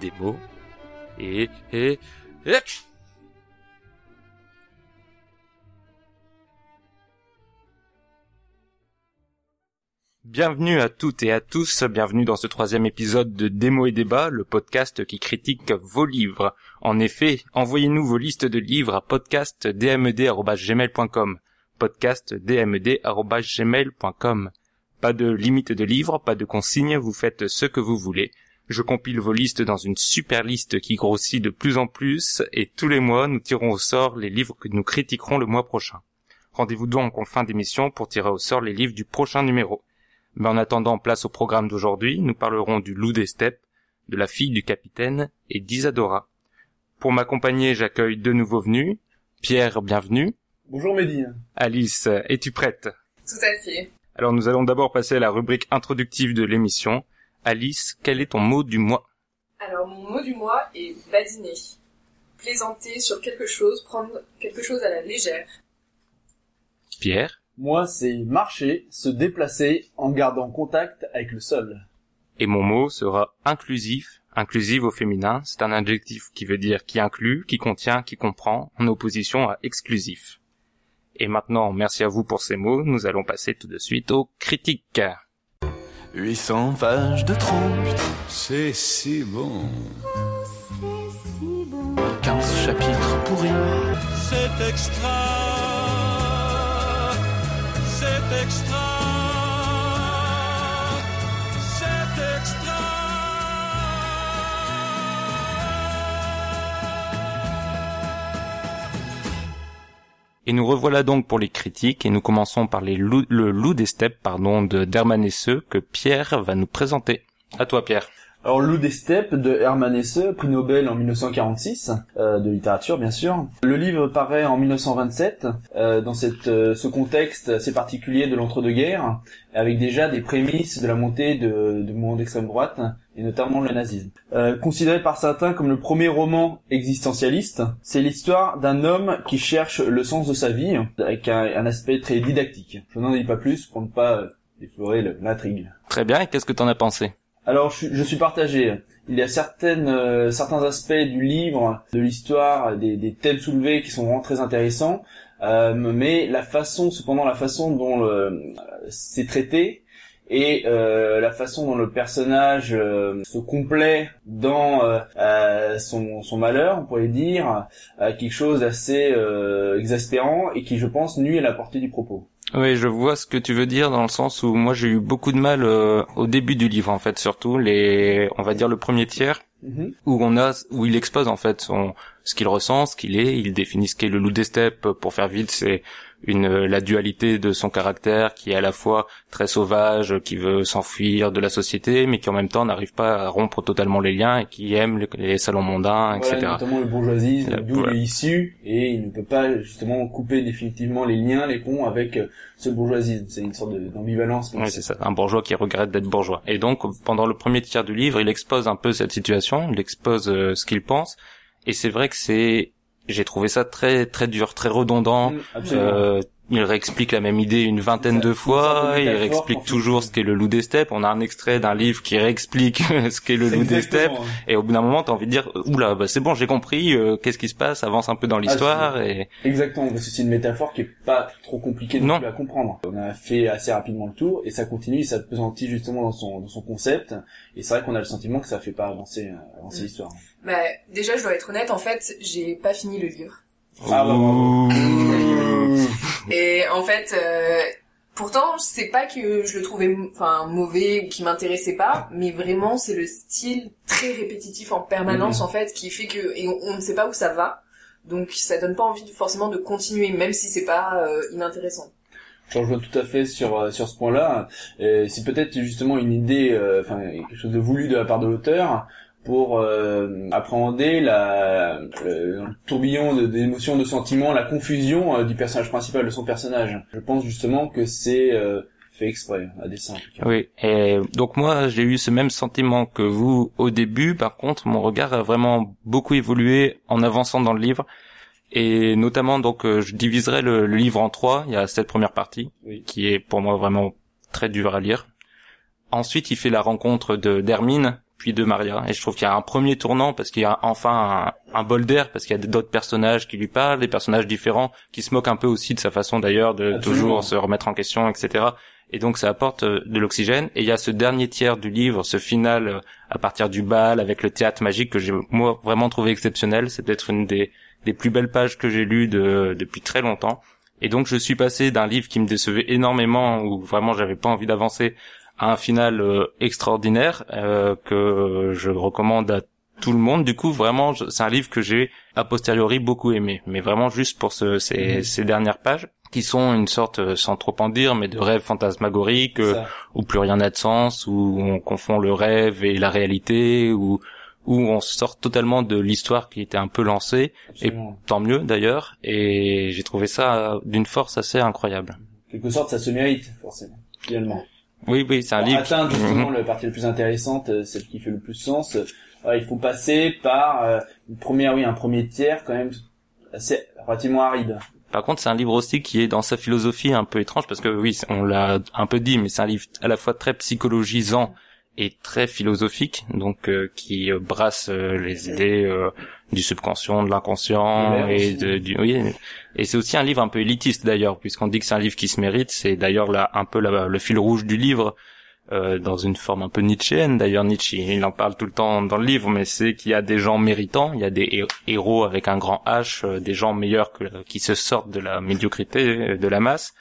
Des mots et et et Bienvenue à toutes et à tous, bienvenue dans ce troisième épisode de Démo et Débat, le podcast qui critique vos livres. En effet, envoyez-nous vos listes de livres à podcastdmed.gmail.com podcastdmed.gmail.com Pas de limite de livres, pas de consignes, vous faites ce que vous voulez. Je compile vos listes dans une super liste qui grossit de plus en plus et tous les mois nous tirons au sort les livres que nous critiquerons le mois prochain. Rendez-vous donc en fin d'émission pour tirer au sort les livres du prochain numéro. Mais en attendant, place au programme d'aujourd'hui, nous parlerons du loup des steppes, de la fille du capitaine et d'Isadora. Pour m'accompagner, j'accueille deux nouveaux venus. Pierre, bienvenue. Bonjour Mehdi. Alice, es-tu prête? Tout à fait. Alors nous allons d'abord passer à la rubrique introductive de l'émission. Alice, quel est ton mot du mois? Alors mon mot du mois est badiner. Plaisanter sur quelque chose, prendre quelque chose à la légère. Pierre? Moi, c'est marcher, se déplacer en gardant contact avec le sol. Et mon mot sera inclusif, inclusive au féminin. C'est un adjectif qui veut dire qui inclut, qui contient, qui comprend, en opposition à exclusif. Et maintenant, merci à vous pour ces mots. Nous allons passer tout de suite aux critiques. 800 pages de trompe, c'est si bon. 15 chapitres pourris. C'est extra, Et nous revoilà donc pour les critiques et nous commençons par le loup des steppes, pardon, de Derman Hesse que Pierre va nous présenter. À toi Pierre. Alors, Loup des steppes de Hermann Hesse, prix Nobel en 1946, euh, de littérature bien sûr. Le livre paraît en 1927, euh, dans cette, euh, ce contexte assez particulier de l'entre-deux-guerres, avec déjà des prémices de la montée de, du mouvement d'extrême droite, et notamment le nazisme. Euh, considéré par certains comme le premier roman existentialiste, c'est l'histoire d'un homme qui cherche le sens de sa vie, avec un, un aspect très didactique. Je n'en dis pas plus pour ne pas euh, déflorer le- l'intrigue. Très bien, et qu'est-ce que t'en as pensé? Alors, je, suis- je suis partagé. Il y a certaines, euh, certains aspects du livre, de l'histoire, des, des thèmes soulevés qui sont vraiment très intéressants, euh, mais la façon, cependant, la façon dont le- c'est traité et euh, la façon dont le personnage euh, se complaît dans euh, euh, son, son malheur, on pourrait dire, euh, quelque chose d'assez euh, exaspérant et qui, je pense, nuit à la portée du propos. Oui, je vois ce que tu veux dire dans le sens où moi j'ai eu beaucoup de mal euh, au début du livre en fait, surtout les, on va dire le premier tiers Mhm. où on a, où il expose en fait son, ce qu'il ressent, ce qu'il est, il définit ce qu'est le loup des steppes. Pour faire vite, c'est une la dualité de son caractère qui est à la fois très sauvage, qui veut s'enfuir de la société, mais qui en même temps n'arrive pas à rompre totalement les liens et qui aime les, les salons mondains, etc. Voilà, notamment le bourgeoisie, La- d'où voilà. il est issu, et il ne peut pas justement couper définitivement les liens, les ponts avec euh, ce bourgeoisie. C'est une sorte d'ambivalence. Oui, c'est ça, un bourgeois qui regrette d'être bourgeois. Et donc, pendant le premier tiers du livre, il expose un peu cette situation, il expose euh, ce qu'il pense, et c'est vrai que c'est, j'ai trouvé ça très très dur, très redondant. Mm. Euh, il réexplique la même idée une vingtaine de fois, il réexplique toujours ce qu'est le loup des steppes. On a un extrait d'un livre qui réexplique ce qu'est le loup des steppes. Et au bout d'un moment, t'as envie de dire, oula, bah c'est bon, j'ai compris, euh, qu'est-ce qui se passe, avance un peu dans l'histoire, et Exactement, parce que c'est une métaphore qui est pas trop compliquée non Non. plus à comprendre. On a fait assez rapidement le tour, et ça continue, ça pesantit justement dans son, dans son concept, et c'est vrai qu'on a le sentiment que ça fait pas avancer, euh, avancer Mm. l'histoire. Bah, déjà, je dois être honnête, en fait, j'ai pas fini le livre. Ah, bah, bravo. Et en fait, euh, pourtant, c'est pas que je le trouvais, enfin, mauvais ou qui m'intéressait pas, mais vraiment, c'est le style très répétitif en permanence, Mhm. en fait, qui fait que, et on, on ne sait pas où ça va. Donc, ça donne pas envie de- forcément de continuer, même si c'est pas euh, inintéressant. Je rejoins tout à fait sur euh, sur ce point-là. C'est peut-être justement une idée, euh, enfin quelque chose de voulu de la part de l'auteur pour euh, appréhender la, le, tourbillon d'émotions, de sentiments, la confusion euh, du personnage principal, de son personnage. Je pense justement que c'est euh, fait exprès, à dessein en tout cas. Oui, et donc moi j'ai eu ce même sentiment que vous au début. Par contre, mon regard a vraiment beaucoup évolué en avançant dans le livre. Et notamment, donc, euh, je diviserai le, le livre en trois. Il y a cette première partie, Oui. qui est pour moi vraiment très dur à lire. Ensuite, il fait la rencontre de d'Hermine, puis de Maria. Et je trouve qu'il y a un premier tournant parce qu'il y a enfin un, un bol d'air, parce qu'il y a d'autres personnages qui lui parlent, des personnages différents, qui se moquent un peu aussi de sa façon d'ailleurs de Absolument. toujours se remettre en question, etc. Et donc ça apporte euh, de l'oxygène. Et il y a ce dernier tiers du livre, ce final euh, à partir du bal avec le théâtre magique que j'ai moi vraiment trouvé exceptionnel. C'est peut-être une des, des plus belles pages que j'ai lues de, depuis très longtemps. Et donc je suis passé d'un livre qui me décevait énormément, où vraiment j'avais pas envie d'avancer, à un final euh, extraordinaire euh, que je recommande à tout le monde. Du coup, vraiment, c'est un livre que j'ai a posteriori beaucoup aimé, mais vraiment juste pour ce, ces, Mhm. ces dernières pages qui sont une sorte, euh, sans trop en dire, mais de rêve fantasmagorique euh, où plus rien n'a de sens, où on confond le rêve et la réalité, où où on sort totalement de l'histoire qui était un peu lancée, Absolument. tant mieux d'ailleurs, et j'ai trouvé ça d'une force assez incroyable. En quelque sorte, ça se mérite, forcément, finalement. Oui, oui, c'est un Pour livre. atteindre justement Mhm. la partie la plus intéressante, euh, celle qui fait le plus sens, euh, il faut passer par euh, une première, oui, un premier tiers quand même assez relativement aride. Par contre, c'est un livre aussi qui est dans sa philosophie un peu étrange parce que oui, on l'a un peu dit, mais c'est un livre à la fois très psychologisant et très philosophique, donc euh, qui euh, brasse euh, les idées euh, du subconscient, de l'inconscient et de, du oui. Et c'est aussi un livre un peu élitiste d'ailleurs, puisqu'on dit que c'est un livre qui se mérite. C'est d'ailleurs là un peu la- le fil rouge du livre. euh, dans une forme un peu nietzschéenne d'ailleurs Nietzsche il en parle tout le temps dans le livre mais c'est qu'il y a des gens méritants il y a des hé- héros avec un grand H euh, des gens meilleurs que qui se sortent de la médiocrité euh, de la masse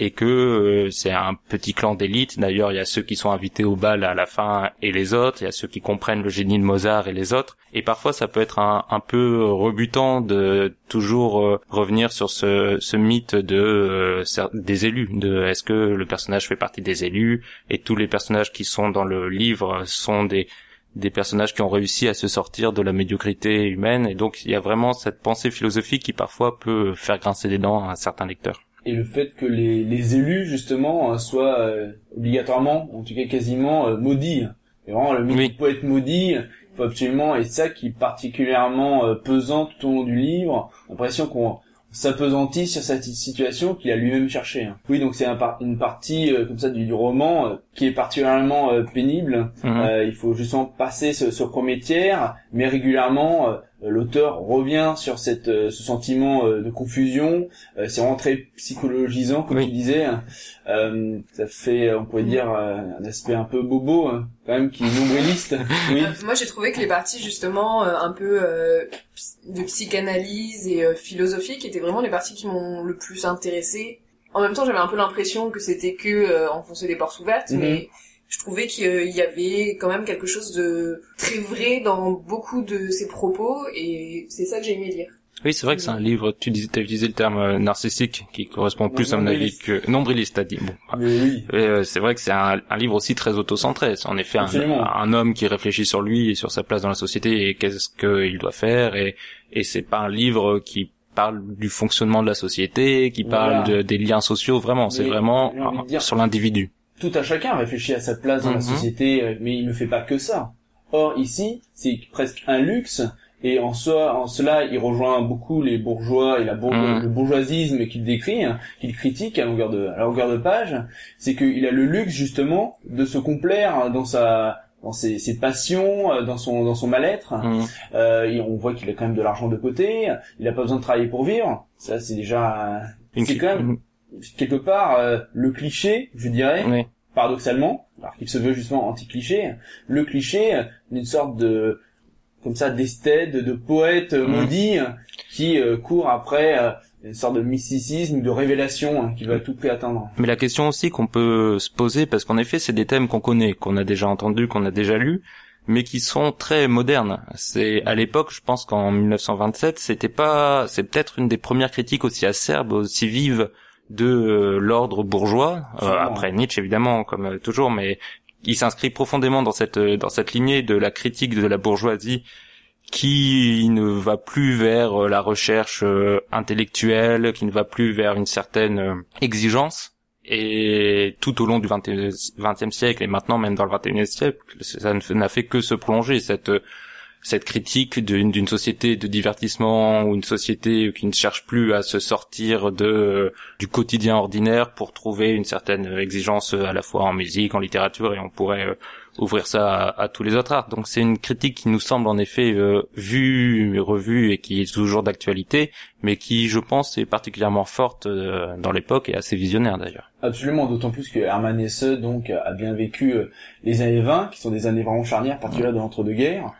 et que euh, c'est un petit clan d'élite. D'ailleurs il y a ceux qui sont invités au bal à la fin et les autres. Il y a ceux qui comprennent le génie de Mozart et les autres. Et parfois ça peut être un, peu rebutant de toujours euh, revenir sur ce, ce mythe de euh, des élus de est-ce que le personnage fait partie des élus et tous les personnages qui sont dans le livre sont des des personnages qui ont réussi à se sortir de la médiocrité humaine. Et donc il y a vraiment cette pensée philosophique qui parfois peut faire grincer des dents à certains lecteurs. Et le fait que les, les élus, justement, euh, soient euh, obligatoirement, en tout cas quasiment, euh, maudits. Et vraiment, le mythe Oui. du poète maudit, il faut absolument, et ça qui est particulièrement euh, pesant tout au long du livre, l'impression qu'on s'apesantit sur cette situation qu'il a lui-même cherché. hein. Oui, donc c'est un par- une partie euh, comme ça du, du roman euh, qui est particulièrement euh, pénible. Euh, il faut justement passer ce, ce premier tiers, mais régulièrement euh, l'auteur revient sur cette euh, ce sentiment euh, de confusion. Euh, c'est vraiment très psychologisant, comme Oui. tu disais. Euh, ça fait, on pourrait dire, euh, un aspect un peu bobo, hein, quand même, qui est nombriliste. oui. Euh, Moi, j'ai trouvé que les parties justement euh, un peu euh, de psychanalyse et euh, philosophique étaient vraiment les parties qui m'ont le plus intéressée. En même temps, j'avais un peu l'impression que c'était que euh, enfoncer des portes ouvertes, Mhm. mais je trouvais qu'il y avait quand même quelque chose de très vrai dans beaucoup de ses propos, et c'est ça que j'ai aimé lire. Oui, c'est vrai que c'est un livre, tu disais, t'as utilisé le terme euh, narcissique, qui correspond plus à mon avis que... Nombriliste, t'as dit. Bon. Mais oui. Euh, c'est vrai que c'est un, un livre aussi très auto-centré. C'est en effet un, homme qui réfléchit sur lui et sur sa place dans la société et qu'est-ce qu'il doit faire. Et, et c'est pas un livre qui parle du fonctionnement de la société, qui parle Voilà. de, des liens sociaux. Vraiment, c'est vraiment sur l'individu. Tout un chacun réfléchit à sa place dans la Mhm. société, euh, mais il ne fait pas que ça. Or ici, c'est presque un luxe, et en soi, en cela, il rejoint beaucoup les bourgeois et la bourg- Mhm. le bourgeoisisme qu'il décrit, hein, qu'il critique à longueur de, à longueur de page. C'est qu'il a le luxe justement de se complaire dans sa dans ses, ses passions, euh, dans son dans son mal-être. Mhm. Euh, et on voit qu'il a quand même de l'argent de côté. Il a pas besoin de travailler pour vivre. Ça, c'est déjà c'est quand même quelque part euh, le cliché, je dirais Oui. paradoxalement, alors qu'il se veut justement anti-cliché, le cliché euh, d'une sorte de comme ça d'esthète, de poète Mhm. maudit euh, qui euh, court après euh, une sorte de mysticisme, de révélation hein, qu'il va à tout prix atteindre. Mais la question aussi qu'on peut se poser, parce qu'en effet, c'est des thèmes qu'on connaît, qu'on a déjà entendus, qu'on a déjà lus, mais qui sont très modernes. C'est à l'époque, je pense qu'en 1927, c'était pas, c'est peut-être une des premières critiques aussi acerbes, aussi vives de euh, l'ordre bourgeois. Euh, après Nietzsche évidemment, comme euh, toujours, mais il s'inscrit profondément dans cette dans cette lignée de la critique de la bourgeoisie qui ne va plus vers la recherche intellectuelle, qui ne va plus vers une certaine exigence. Et tout au long du XXe siècle et maintenant même dans le XXIe siècle, ça n'a fait que se prolonger cette cette critique d'une société de divertissement ou une société qui ne cherche plus à se sortir de du quotidien ordinaire pour trouver une certaine exigence à la fois en musique, en littérature et on pourrait euh, ouvrir ça à, tous les autres arts. Donc c'est une critique qui nous semble en effet euh, vue, revue et qui est toujours d'actualité, mais qui, je pense, est particulièrement forte euh, dans l'époque et assez visionnaire d'ailleurs. Absolument, d'autant plus que Hermann Hesse donc a bien vécu euh, les années 20, qui sont des années vraiment charnières, particulièrement de l'entre-deux-guerres.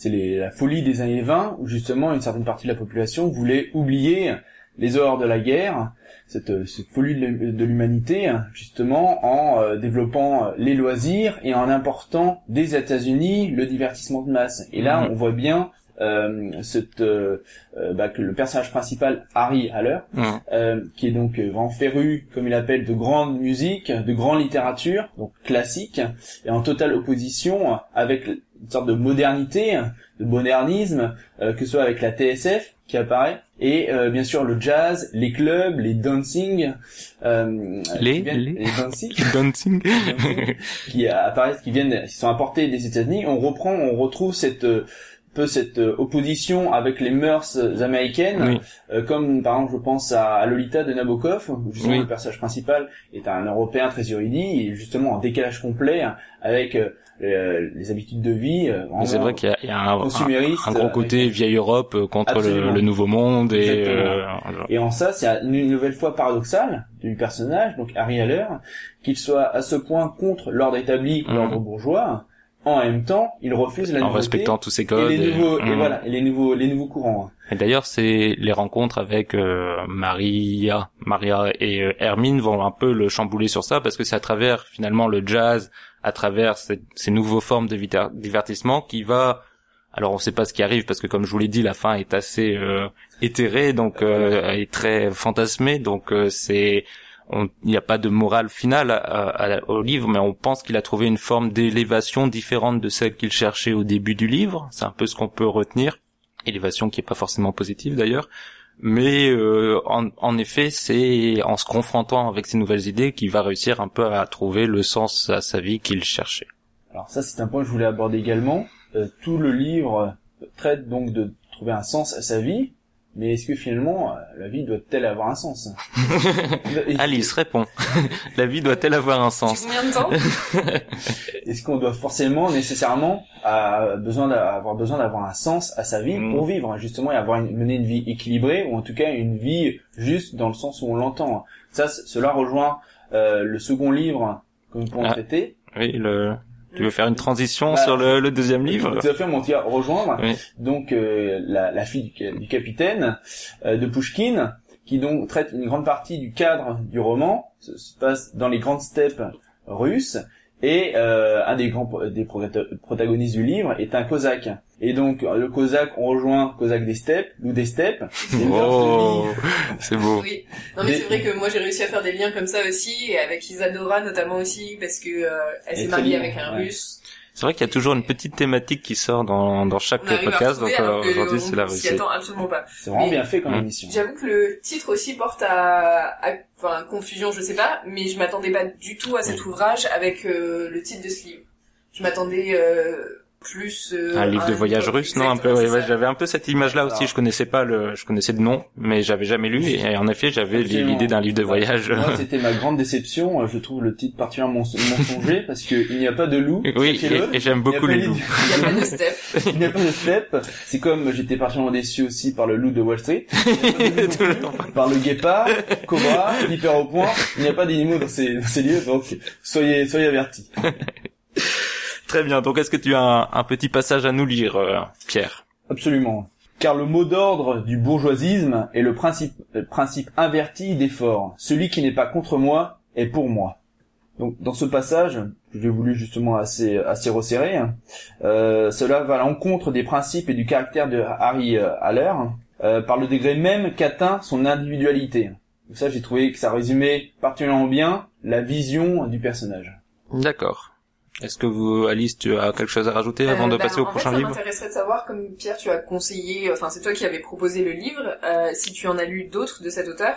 C'est la folie des années 20, où justement une certaine partie de la population voulait oublier les horreurs de la guerre, cette, cette folie de l'humanité, justement en euh, développant euh, les loisirs et en important des États-Unis le divertissement de masse. Et là, Mhm. on voit bien euh, cette, euh, euh, bah, que le personnage principal, Harry Haller, euh, qui est donc euh, vraiment féru, comme il appelle, de grande musique, de grande littérature, donc classique, et en totale opposition avec une sorte de modernité, de modernisme, euh, que ce soit avec la TSF qui apparaît, et euh, bien sûr le jazz, les clubs, les dancing, euh, Les- viennent- les- dancing, Dancing. qui apparaissent, qui viennent, qui sont apportés des États-Unis. On reprend, on retrouve cette euh, peu cette euh, opposition avec les mœurs américaines, Oui. euh, comme par exemple je pense à, à Lolita de Nabokov, où justement Oui. le personnage principal est un Européen très érudit, et justement en décalage complet avec euh, euh, les habitudes de vie. euh, c'est vrai qu'il y a, il y a un, un, gros avec- côté vieille Europe euh, contre le, le nouveau monde et euh, Et en ça, c'est une nouvelle fois paradoxal du personnage, donc Harry Haller, qu'il soit à ce point contre l'ordre établi, Mhm. l'ordre bourgeois, en même temps, il refuse la en nouveauté respectant tous ces et codes. les et- nouveaux, et Mhm. voilà, et les nouveaux, les nouveaux courants. Et d'ailleurs, c'est les rencontres avec euh, Maria, Maria et euh, Hermine vont un peu le chambouler sur ça parce que c'est à travers finalement le jazz, à travers ces, ces nouveaux formes de divertissement qui va. Alors on sait pas ce qui arrive parce que comme je vous l'ai dit, la fin est assez euh, éthérée, donc euh, est très fantasmée, donc euh, c'est il n'y a pas de morale finale au livre, mais on pense qu'il a trouvé une forme d'élévation différente de celle qu'il cherchait au début du livre. C'est un peu ce qu'on peut retenir élévation qui est pas forcément positive d'ailleurs. Mais euh, en, en effet, c'est en se confrontant avec ces nouvelles idées qu'il va réussir un peu à trouver le sens à sa vie qu'il cherchait. Alors ça, c'est un point que je voulais aborder également. Euh, tout le livre traite donc de trouver un sens à sa vie, mais est-ce que finalement, euh, la vie doit-elle avoir un sens? Alice répond. La vie doit-elle avoir un sens? Combien de temps? Est-ce qu'on doit forcément, nécessairement, à- besoin d'a- avoir besoin d'avoir un sens à sa vie Mm. pour vivre, justement, et avoir une, mener une vie équilibrée, ou en tout cas une vie juste dans le sens où on l'entend? Ça, cela rejoint euh, le second livre que nous pourrons Ah. traiter. Oui, le... tu veux faire une transition Bah, sur le, le deuxième livre? Tout à fait, mon tir rejoindre. Oui. Donc euh, la, la fille du, du capitaine euh, de Pushkin, qui donc traite une grande partie du cadre du roman, se, se passe dans les grandes steppes russes, et euh, un des grands des prota- protagonistes du livre est un cosaque. Et donc le cosaque, on rejoint cosaque des steppes, loup des steppes. de Oh, c'est beau. Oui. Non mais Des- c'est vrai que moi j'ai réussi à faire des liens comme ça aussi, et avec Isadora notamment aussi, parce que euh, elle Elle est s'est mariée avec un ouais. russe. C'est vrai qu'il y a toujours une petite thématique qui sort dans, dans chaque On podcast, donc euh, aujourd'hui on c'est la s'y Russie. attend absolument pas. C'est vraiment Mais- bien fait comme Mm. émission. J'avoue que le titre aussi porte à, à- enfin confusion, je sais pas, mais je m'attendais pas du tout à cet ouvrage avec euh, le titre de ce livre. Je m'attendais euh, plus euh, Un livre de voyage livre- russe, non un peu. Ouais, j'avais un peu cette image-là aussi. Je connaissais pas le, je connaissais de nom, mais j'avais jamais lu. Et en effet, j'avais l'idée d'un livre de voyage. Moi, c'était ma grande déception. Je trouve le titre particulièrement mens- mensonger parce qu'il n'y a pas de loup. oui, et, et j'aime beaucoup Il les loups. Il y a pas de step. Il n'y a pas de step. C'est comme j'étais particulièrement déçu aussi par le loup de Wall Street. Il de par le guépard, cobra, hyper au point. Il n'y a pas d'animaux dans ces, dans ces lieux, donc soyez, soyez avertis. Très bien. Donc, est-ce que tu as un, un petit passage à nous lire, euh, Pierre? Absolument. Car le mot d'ordre du bourgeoisisme est le principe, le principe inverti d'effort. Celui qui n'est pas contre moi est pour moi. Donc, dans ce passage, que j'ai voulu justement assez, assez resserrer, hein, euh, cela va à l'encontre des principes et du caractère de Harry euh, Haller, euh, par le degré même qu'atteint son individualité. Donc ça, j'ai trouvé que ça résumait particulièrement bien la vision du personnage. D'accord. Est-ce que vous, Alice, tu as quelque chose à rajouter avant Euh, de bah, passer au en prochain fait, livre? Ça m'intéresserait de savoir, comme Pierre, tu as conseillé, enfin c'est toi qui avais proposé le livre, euh, si tu en as lu d'autres de cet auteur,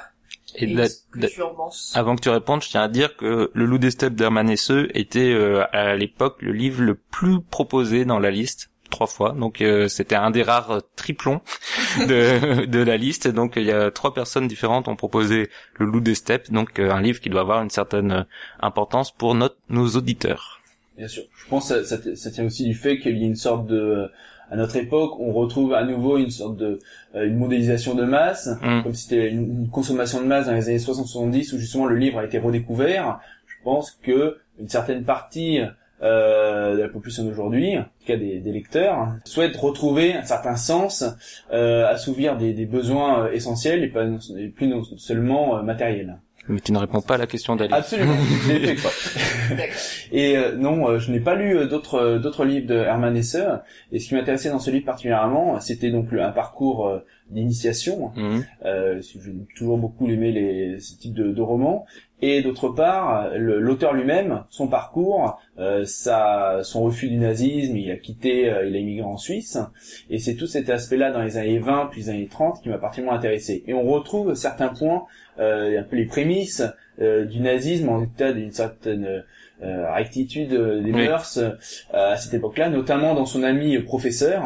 Et ce que tu en penses. Avant que tu répondes, je tiens à dire que Le Loup des Steppes d'Hermann Hesse était euh, à l'époque le livre le plus proposé dans la liste. trois fois. Donc euh, c'était un des rares triplons de, de la liste. Donc il y a trois personnes différentes ont proposé le Loup des steppes, donc euh, un livre qui doit avoir une certaine importance pour notre, nos auditeurs. Bien sûr. Je pense que ça, ça, ça tient aussi du fait qu'il y a une sorte de à notre époque, on retrouve à nouveau une sorte de euh, une modélisation de masse, Mm. comme si c'était une, consommation de masse dans les années 60-70 où justement le livre a été redécouvert. Je pense que une certaine partie euh, de la population d'aujourd'hui, en tout cas des, des lecteurs, souhaite retrouver un certain sens, euh, assouvir des, des besoins euh, essentiels et, pas, et plus non seulement euh, matériels. Mais tu ne réponds pas à la question d'Alice. Absolument, fait. Et euh, non, euh, je n'ai pas lu euh, d'autres euh, d'autres livres de Hermann Hesse. Et ce qui m'intéressait dans ce livre particulièrement, c'était donc le- un parcours euh, d'initiation. Mhm. Euh, J'ai toujours beaucoup aimé les, ce type de, de romans. Et d'autre part, l'auteur lui-même, son parcours, euh, sa, son refus du nazisme, il a quitté, euh, il a immigré en Suisse. Et c'est tout cet aspect-là dans les années 20 puis les années 30 qui m'a particulièrement intéressé. Et on retrouve certains points, euh, un peu les prémices euh, du nazisme, en état d'une certaine euh, rectitude euh, des Oui. mœurs euh, à cette époque-là, notamment dans son ami professeur,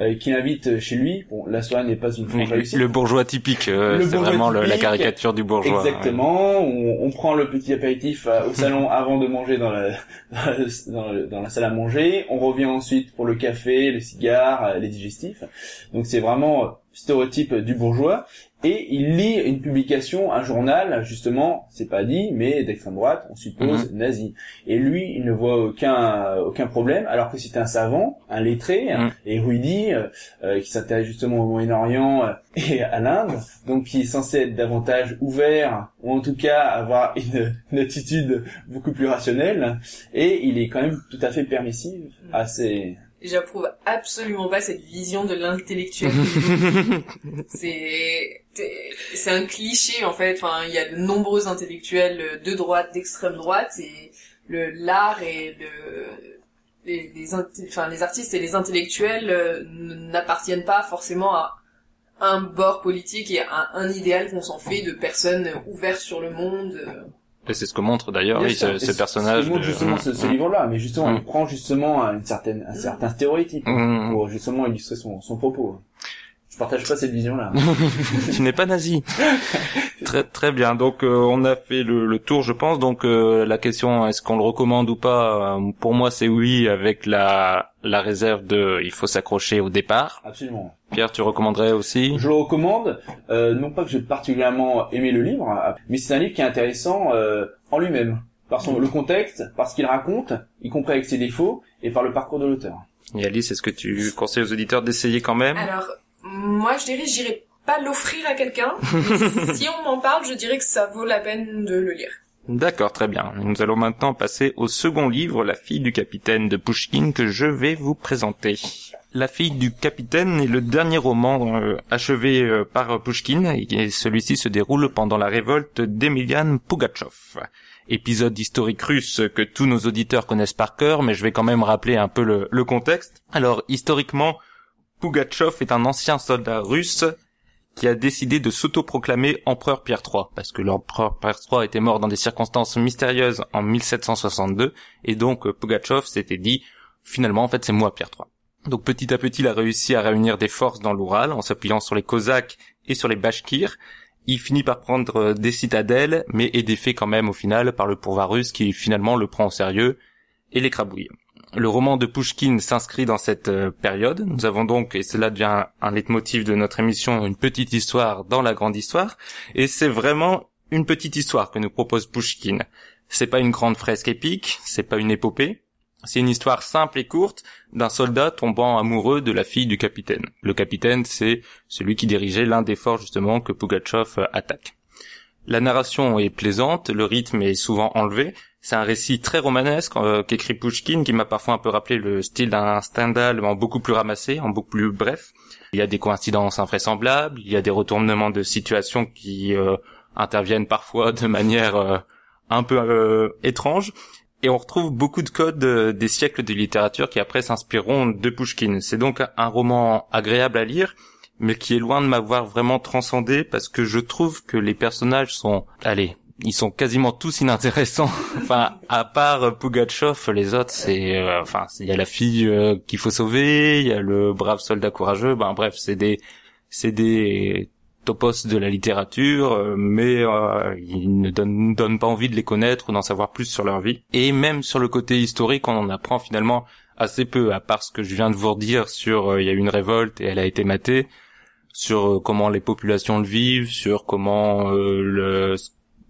euh, qui l'invite chez lui. Bon, la soirée n'est pas une franche réussite. le bourgeois typique, euh, c'est vraiment la caricature du bourgeois. Exactement. On, on prend le petit apéritif euh, au salon avant de manger dans la, dans, le- dans la salle à manger. On revient ensuite pour le café, le cigare, euh, les digestifs. Donc c'est vraiment euh, stéréotype du bourgeois. Et il lit une publication, un journal, justement, c'est pas dit, mais d'extrême droite, on suppose, nazi. Et lui, il ne voit aucun aucun problème, alors que c'est un savant, un lettré, Mhm. érudit, euh, euh, qui s'intéresse justement au Moyen-Orient euh, et à l'Inde, donc qui est censé être davantage ouvert, ou en tout cas avoir une, une attitude beaucoup plus rationnelle, et il est quand même tout à fait permissif à ses... J'approuve absolument pas cette vision de l'intellectuel. c'est c'est- un cliché en fait. Enfin, il y a de nombreux intellectuels de droite, d'extrême droite, et le l'art et le les, les, int- enfin, les artistes et les intellectuels euh, n'appartiennent pas forcément à un bord politique et à un, un idéal qu'on s'en fait de personnes ouvertes sur le monde. Et c'est ce que montre d'ailleurs oui, ce, ce personnage. ce de- justement ce, ce Mhm. livre-là, mais justement, il prend justement une certaine, un certain stéréotype Mhm. pour justement illustrer son, son propos. Je partage pas cette vision-là. tu n'es pas nazi. très très bien. Donc euh, on a fait le, le tour, je pense. Donc euh, la question est-ce qu'on le recommande ou pas euh, Pour moi, c'est oui, avec la la réserve de il faut s'accrocher au départ. Absolument. Pierre, tu recommanderais aussi? Je le recommande, euh, non pas que j'ai particulièrement aimé le livre, mais c'est un livre qui est intéressant euh, en lui-même, par son le contexte, par ce qu'il raconte, y compris avec ses défauts, et par le parcours de l'auteur. Et Alice, est-ce que tu conseilles aux auditeurs d'essayer quand même? Alors, moi, je dirais, j'irais pas l'offrir à quelqu'un. si on m'en parle, je dirais que ça vaut la peine de le lire. D'accord, très bien. Nous allons maintenant passer au second livre, La fille du capitaine de Pushkin, que je vais vous présenter. La fille du capitaine est le dernier roman euh, achevé euh, par Pushkin, et celui-ci se déroule pendant la révolte d'Emilian Pugatchov. Épisode historique russe que tous nos auditeurs connaissent par cœur, mais je vais quand même rappeler un peu le, le contexte. Alors, historiquement, Pugatchov est un ancien soldat russe qui a décidé de s'autoproclamer empereur Pierre III, parce que l'empereur Pierre III était mort dans des circonstances mystérieuses en 1762, et donc euh, Pugatchov s'était dit, finalement, en fait, c'est moi Pierre III. Donc petit à petit, il a réussi à réunir des forces dans l'Oural, en s'appuyant sur les Cosaques et sur les Bashkirs. Il finit par prendre euh, des citadelles, mais est défait quand même au final par le pouvoir russe qui finalement le prend au sérieux et l'écrabouille. Le roman de Pushkin s'inscrit dans cette euh, période. Nous avons donc, et cela devient un leitmotiv de notre émission, une petite histoire dans la grande histoire. Et c'est vraiment une petite histoire que nous propose Pushkin. C'est pas une grande fresque épique, c'est pas une épopée. C'est une histoire simple et courte d'un soldat tombant amoureux de la fille du capitaine. Le capitaine, c'est celui qui dirigeait l'un des forts justement que Pugatchov euh, attaque. La narration est plaisante, le rythme est souvent enlevé. C'est un récit très romanesque euh, qu'écrit Pushkin, qui m'a parfois un peu rappelé le style d'un Stendhal, en beaucoup plus ramassé, en beaucoup plus bref. Il y a des coïncidences invraisemblables, il y a des retournements de situations qui euh, interviennent parfois de manière euh, un peu étrange. Et on retrouve beaucoup de codes des siècles de littérature qui après s'inspireront de Pushkin. C'est donc un roman agréable à lire, mais qui est loin de m'avoir vraiment transcendé parce que je trouve que les personnages sont, allez, ils sont quasiment tous inintéressants. enfin, à part Pugatchov, les autres, c'est, euh, enfin, il y a la fille euh, qu'il faut sauver, il y a le brave soldat courageux. Ben bref, c'est des, c'est des topos de la littérature, euh, mais ils ne donnent, donnent pas envie de les connaître ou d'en savoir plus sur leur vie. Et même sur le côté historique, on en apprend finalement assez peu, à part ce que je viens de vous redire sur il y a eu une révolte et elle a été matée sur comment les populations le vivent, sur comment le,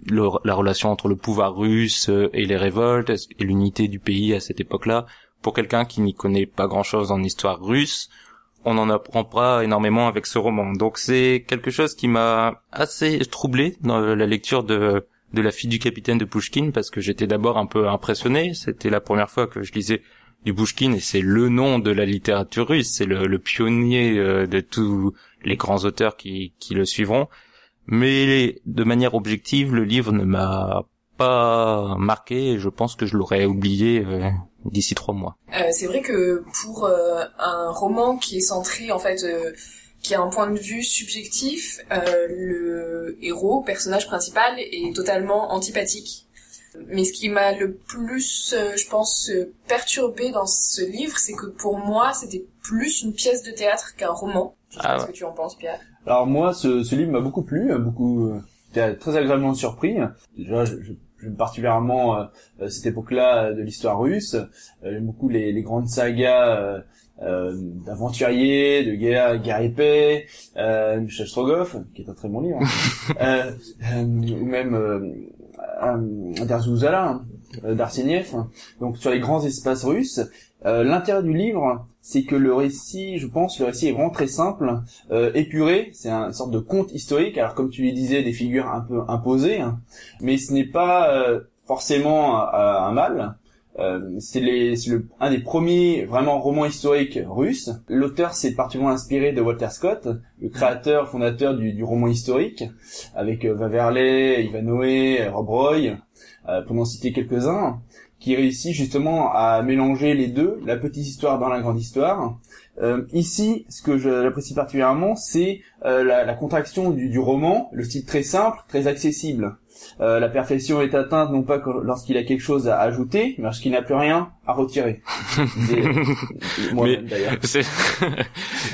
la relation entre le pouvoir russe euh, et les révoltes et l'unité du pays à cette époque-là. Pour quelqu'un qui n'y connaît pas grand-chose en histoire russe, on n'en apprend pas énormément avec ce roman. Donc c'est quelque chose qui m'a assez troublé dans la lecture de de la fille du capitaine de Pushkin parce que j'étais d'abord un peu impressionné. C'était la première fois que je lisais du Pushkin et c'est le nom de la littérature russe. C'est le, le, pionnier euh, de tous les grands auteurs qui, qui le suivront. Mais de manière objective, le livre ne m'a pas marqué et je pense que je l'aurais oublié euh, d'ici trois mois. Euh, c'est vrai que pour euh, un roman qui est centré en fait, qui a un point de vue subjectif, le héros, personnage principal, est totalement antipathique. Mais ce qui m'a le plus, je pense, perturbé dans ce livre, c'est que pour moi, c'était plus une pièce de théâtre qu'un roman. Je sais ah pas ce que tu en penses, Pierre. Alors moi, ce, ce livre m'a beaucoup plu, beaucoup, j'étais très agréablement surpris. Déjà, j'aime particulièrement euh, cette époque-là de l'histoire russe. Euh, j'aime beaucoup les, les, grandes sagas euh, d'aventuriers, de guerre, guerre épée, euh, Michel Strogoff, qui est un très bon livre, hein. ou même euh, Derzuzala, d'Arseniev. Donc sur les grands espaces russes. L'intérêt du livre, c'est que le récit, je pense, le récit est vraiment très simple, euh, épuré, c'est une sorte de conte historique, alors comme tu le disais, des figures un peu imposées, hein. mais ce n'est pas euh, forcément euh, un mal. Euh, c'est un des premiers vraiment romans historiques russes. L'auteur s'est particulièrement inspiré de Walter Scott, le créateur, fondateur du, du roman historique, avec euh, Vaverley, Ivanhoe, Rob Roy, pour n'en citer quelques-uns qui réussit justement à mélanger les deux, la petite histoire dans la grande histoire. Euh, ici, ce que j'apprécie particulièrement, c'est euh, la, la, contraction du, du, roman, le style très simple, très accessible. Euh, la perfection est atteinte non pas lorsqu'il a quelque chose à ajouter, mais lorsqu'il n'a plus rien à retirer. d'ailleurs.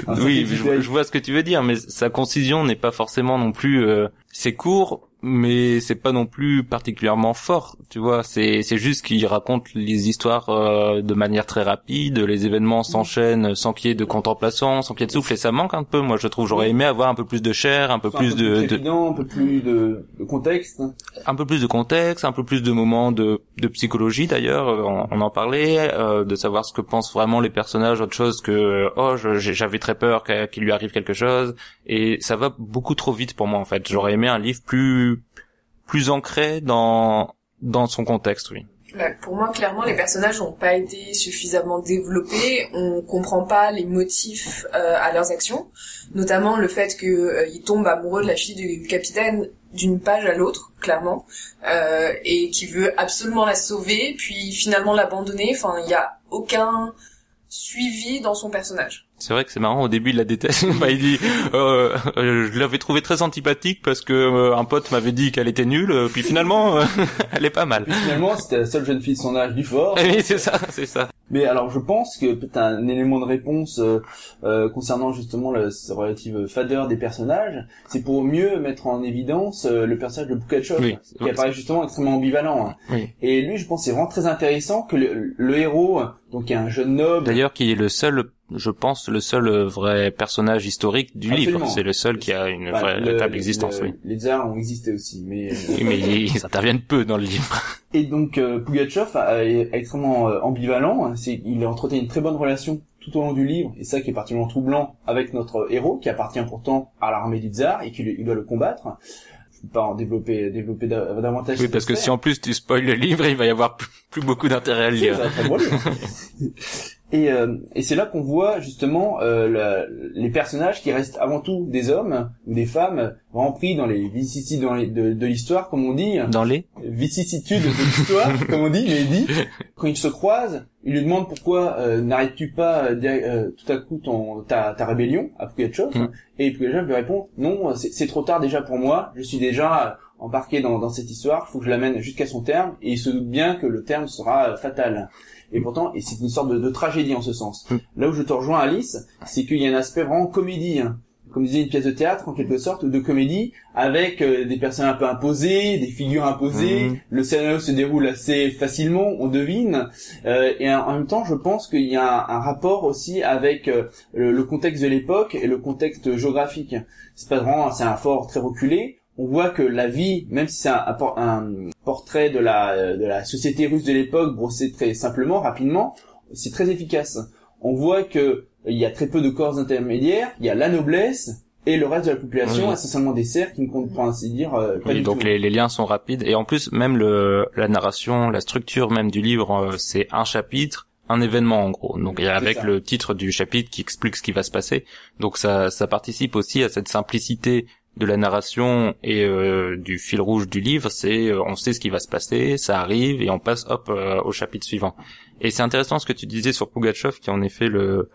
oui, je, je, vois ce que tu veux dire, mais sa concision n'est pas forcément non plus. Euh, c'est court, mais c'est pas non plus particulièrement fort, tu vois. C'est c'est juste qu'il raconte les histoires euh, de manière très rapide, les événements s'enchaînent sans qu'il y ait de contemplation, sans qu'il y ait de souffle, et ça manque un peu. Moi, je trouve, j'aurais aimé avoir un peu plus de chair, un peu plus un peu de, plus de... Évident, un peu plus de, de, contexte, un peu plus de contexte, un peu plus de moments de de psychologie d'ailleurs. On, on, en parlait, euh, de savoir ce que pensent vraiment les personnages, autre chose que oh j'avais très peur qu'il lui arrive quelque chose, et ça va beaucoup trop vite pour moi en fait. J'aurais aimé un livre plus plus ancré dans dans son contexte, oui. Bah, pour moi, clairement, les personnages n'ont pas été suffisamment développés. On comprend pas les motifs euh, à leurs actions, notamment le fait qu'ils euh, tombent amoureux de la fille du capitaine d'une page à l'autre, clairement, euh, et qui veut absolument la sauver, puis finalement l'abandonner. Enfin, il n'y a aucun suivi dans son personnage. C'est vrai que c'est marrant. Au début, il la déteste. il dit, euh, euh, je l'avais trouvé très antipathique parce que euh, un pote m'avait dit qu'elle était nulle. Euh, puis finalement, elle est pas mal. finalement, c'était la seule jeune fille de son âge du fort. Oui, c'est ça, c'est ça. Mais alors, je pense que peut-être un élément de réponse concernant justement la relative fadeur des personnages, c'est pour mieux mettre en évidence le personnage de Pugachev, qui apparaît justement extrêmement ambivalent. Hein. Oui. Et lui, je pense, c'est vraiment très intéressant que le, le héros, donc, est un jeune noble. D'ailleurs, qui est le seul je pense, le seul vrai personnage historique du livre. C'est le seul qui a une bah, vraie table existence. oui. Les tsars ont existé aussi, mais euh, oui, mais ils interviennent peu dans le livre. Et donc euh, Pugachev est extrêmement euh, ambivalent. C'est, il entretient une très bonne relation tout au long du livre, et ça qui est particulièrement troublant avec notre héros, qui appartient pourtant à l'armée du tsar et qu'il doit le combattre en développer développer davantage. Oui, parce que si en plus tu spoil le livre, il va y avoir plus, beaucoup d'intérêt à le lire. Et, euh, et c'est là qu'on voit justement euh, la- les personnages qui restent avant tout des hommes ou des femmes, pris dans les vicissitudes dans les- de, de l'histoire, comme on dit, Dans les vicissitudes de l'histoire, comme on dit, mais dit. Quand ils se croisent, il lui demande pourquoi euh, n'arrêtes-tu pas euh, euh, tout à coup ton ta, ta rébellion à Pugatchov Mm. Et Pugatchov lui répond non, c'est c'est trop tard déjà pour moi, je suis déjà euh, embarqué dans, dans cette histoire, faut que je l'amène jusqu'à son terme, et il se doute bien que le terme sera euh, fatal. Et pourtant, et c'est une sorte de, de tragédie en ce sens. Mm. Là où je te rejoins Alice, c'est qu'il y a un aspect vraiment comédie. hein. Comme disait une pièce de théâtre en quelque sorte, ou de comédie, avec euh, des personnes un peu imposées, des figures imposées. Mhm. Le scénario se déroule assez facilement, on devine. Euh, et en en même temps, je pense qu'il y a un, un rapport aussi avec euh, le, le contexte de l'époque et le contexte géographique. C'est pas vraiment, c'est un fort très reculé. On voit que la vie, même si c'est un portrait de la, de la société russe de l'époque brossé très simplement, rapidement, c'est très efficace. On voit que il y a très peu de corps intermédiaires, il y a la noblesse et le reste de la population, Oui. essentiellement des serfs qui ne comptent pour ainsi dire euh, pas Oui, du donc tout. les, les liens sont rapides et en plus même le la narration, la structure même du livre, euh, c'est un chapitre, un événement en gros. Donc il y a C'est avec ça. le titre du chapitre qui explique ce qui va se passer. Donc ça ça participe aussi à cette simplicité de la narration et euh, du fil rouge du livre, c'est euh, on sait ce qui va se passer, ça arrive et on passe hop euh, au chapitre suivant. Et c'est intéressant ce que tu disais sur Pugachev qui est en effet le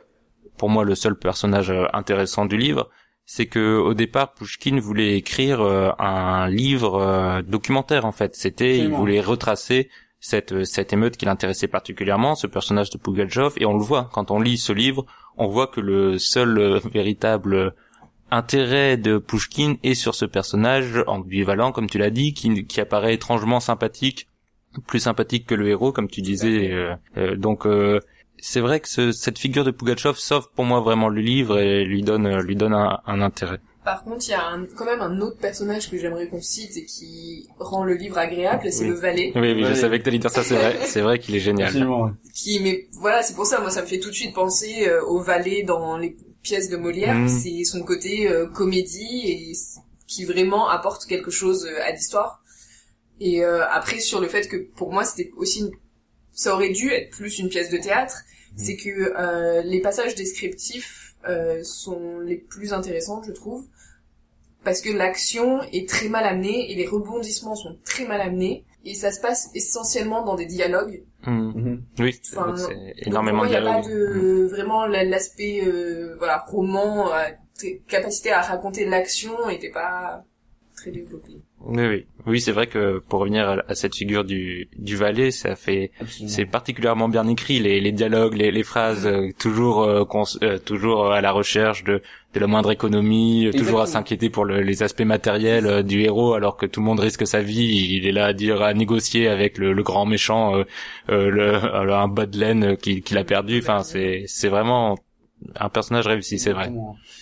pour moi le seul personnage euh, intéressant du livre, c'est que au départ Pushkin voulait écrire euh, un livre euh, documentaire en fait. C'était il voulait retracer cette cette émeute qui l'intéressait particulièrement, ce personnage de Pugachev et on le voit quand on lit ce livre, on voit que le seul euh, véritable intérêt de Pushkin est sur ce personnage ambivalent comme tu l'as dit qui qui apparaît étrangement sympathique plus sympathique que le héros comme tu disais donc euh, c'est vrai que ce- cette figure de Pugachev sauve pour moi vraiment le livre et lui donne euh, lui donne un, un intérêt. Par contre, il y a un- quand même un autre personnage que j'aimerais qu'on cite et qui rend le livre agréable, c'est Oui. le valet. Oui, oui, je savais que t'allais dire ça, c'est vrai, c'est vrai qu'il est génial. Absolument, ouais. Qui, mais voilà, c'est pour ça, moi, ça me fait tout de suite penser euh, au valet dans les pièces de Molière. Mm. C'est son côté euh, comédie et qui vraiment apporte quelque chose euh, à l'histoire. Et euh, après, sur le fait que pour moi, c'était aussi, une- ça aurait dû être plus une pièce de théâtre, c'est que euh, les passages descriptifs euh, sont les plus intéressants, je trouve, parce que l'action est très mal amenée et les rebondissements sont très mal amenés et ça se passe essentiellement dans des dialogues. Mhm. Mhm. Oui, c'est Enfin, c'est Donc, énormément de moi, il n'y a pas dialogue. de vraiment la- l'aspect euh, voilà roman, euh, capacité à raconter l'action était pas très développé. Oui, oui, oui, c'est vrai que pour revenir à, à cette figure du du valet, ça fait c'est particulièrement bien écrit les, les dialogues, les, les phrases, euh, toujours euh, cons- euh, toujours à la recherche de de la moindre économie, euh, toujours à s'inquiéter pour le- les aspects matériels euh, du héros, alors que tout le monde risque sa vie. Il est là à dire à négocier avec le, le grand méchant, le, un bas de laine qui qu'il a perdu. Enfin, c'est c'est vraiment un personnage réussi, c'est vrai.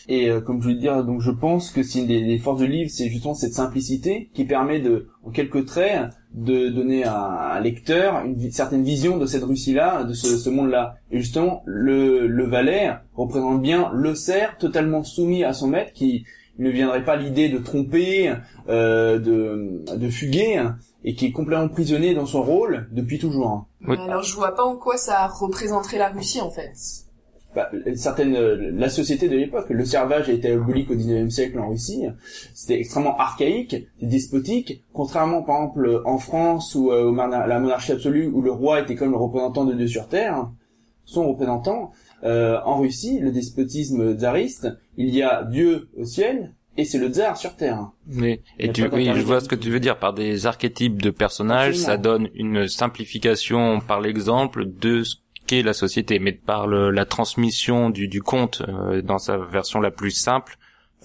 Et euh, comme je te dire, donc je pense que c'est une des, des forces du livre, c'est justement cette simplicité qui permet de, en quelques traits, de donner à un lecteur une certaine vision de cette Russie-là, de ce, ce monde-là. Et justement, le, le valet représente bien le cerf totalement soumis à son maître, qui ne viendrait pas l'idée de tromper, euh, de, de fuguer, et qui est complètement prisonnier dans son rôle depuis toujours. Oui. Alors je vois pas en quoi ça représenterait la Russie en fait. Bah, certaines euh, la société de l'époque le servage a été aboli au 19e siècle en Russie. C'était extrêmement archaïque despotique. Contrairement par exemple en France ou euh, la monarchie absolue où le roi était comme le représentant de Dieu sur terre son représentant euh, en Russie le despotisme tsariste il y a Dieu au ciel et c'est le tsar sur terre. Oui, et tu, oui, je vois ce que tu veux dire. Par des archétypes de personnages, ça donne une simplification par l'exemple de ce qu'est la société, mais par le- la transmission du, du conte euh, dans sa version la plus simple,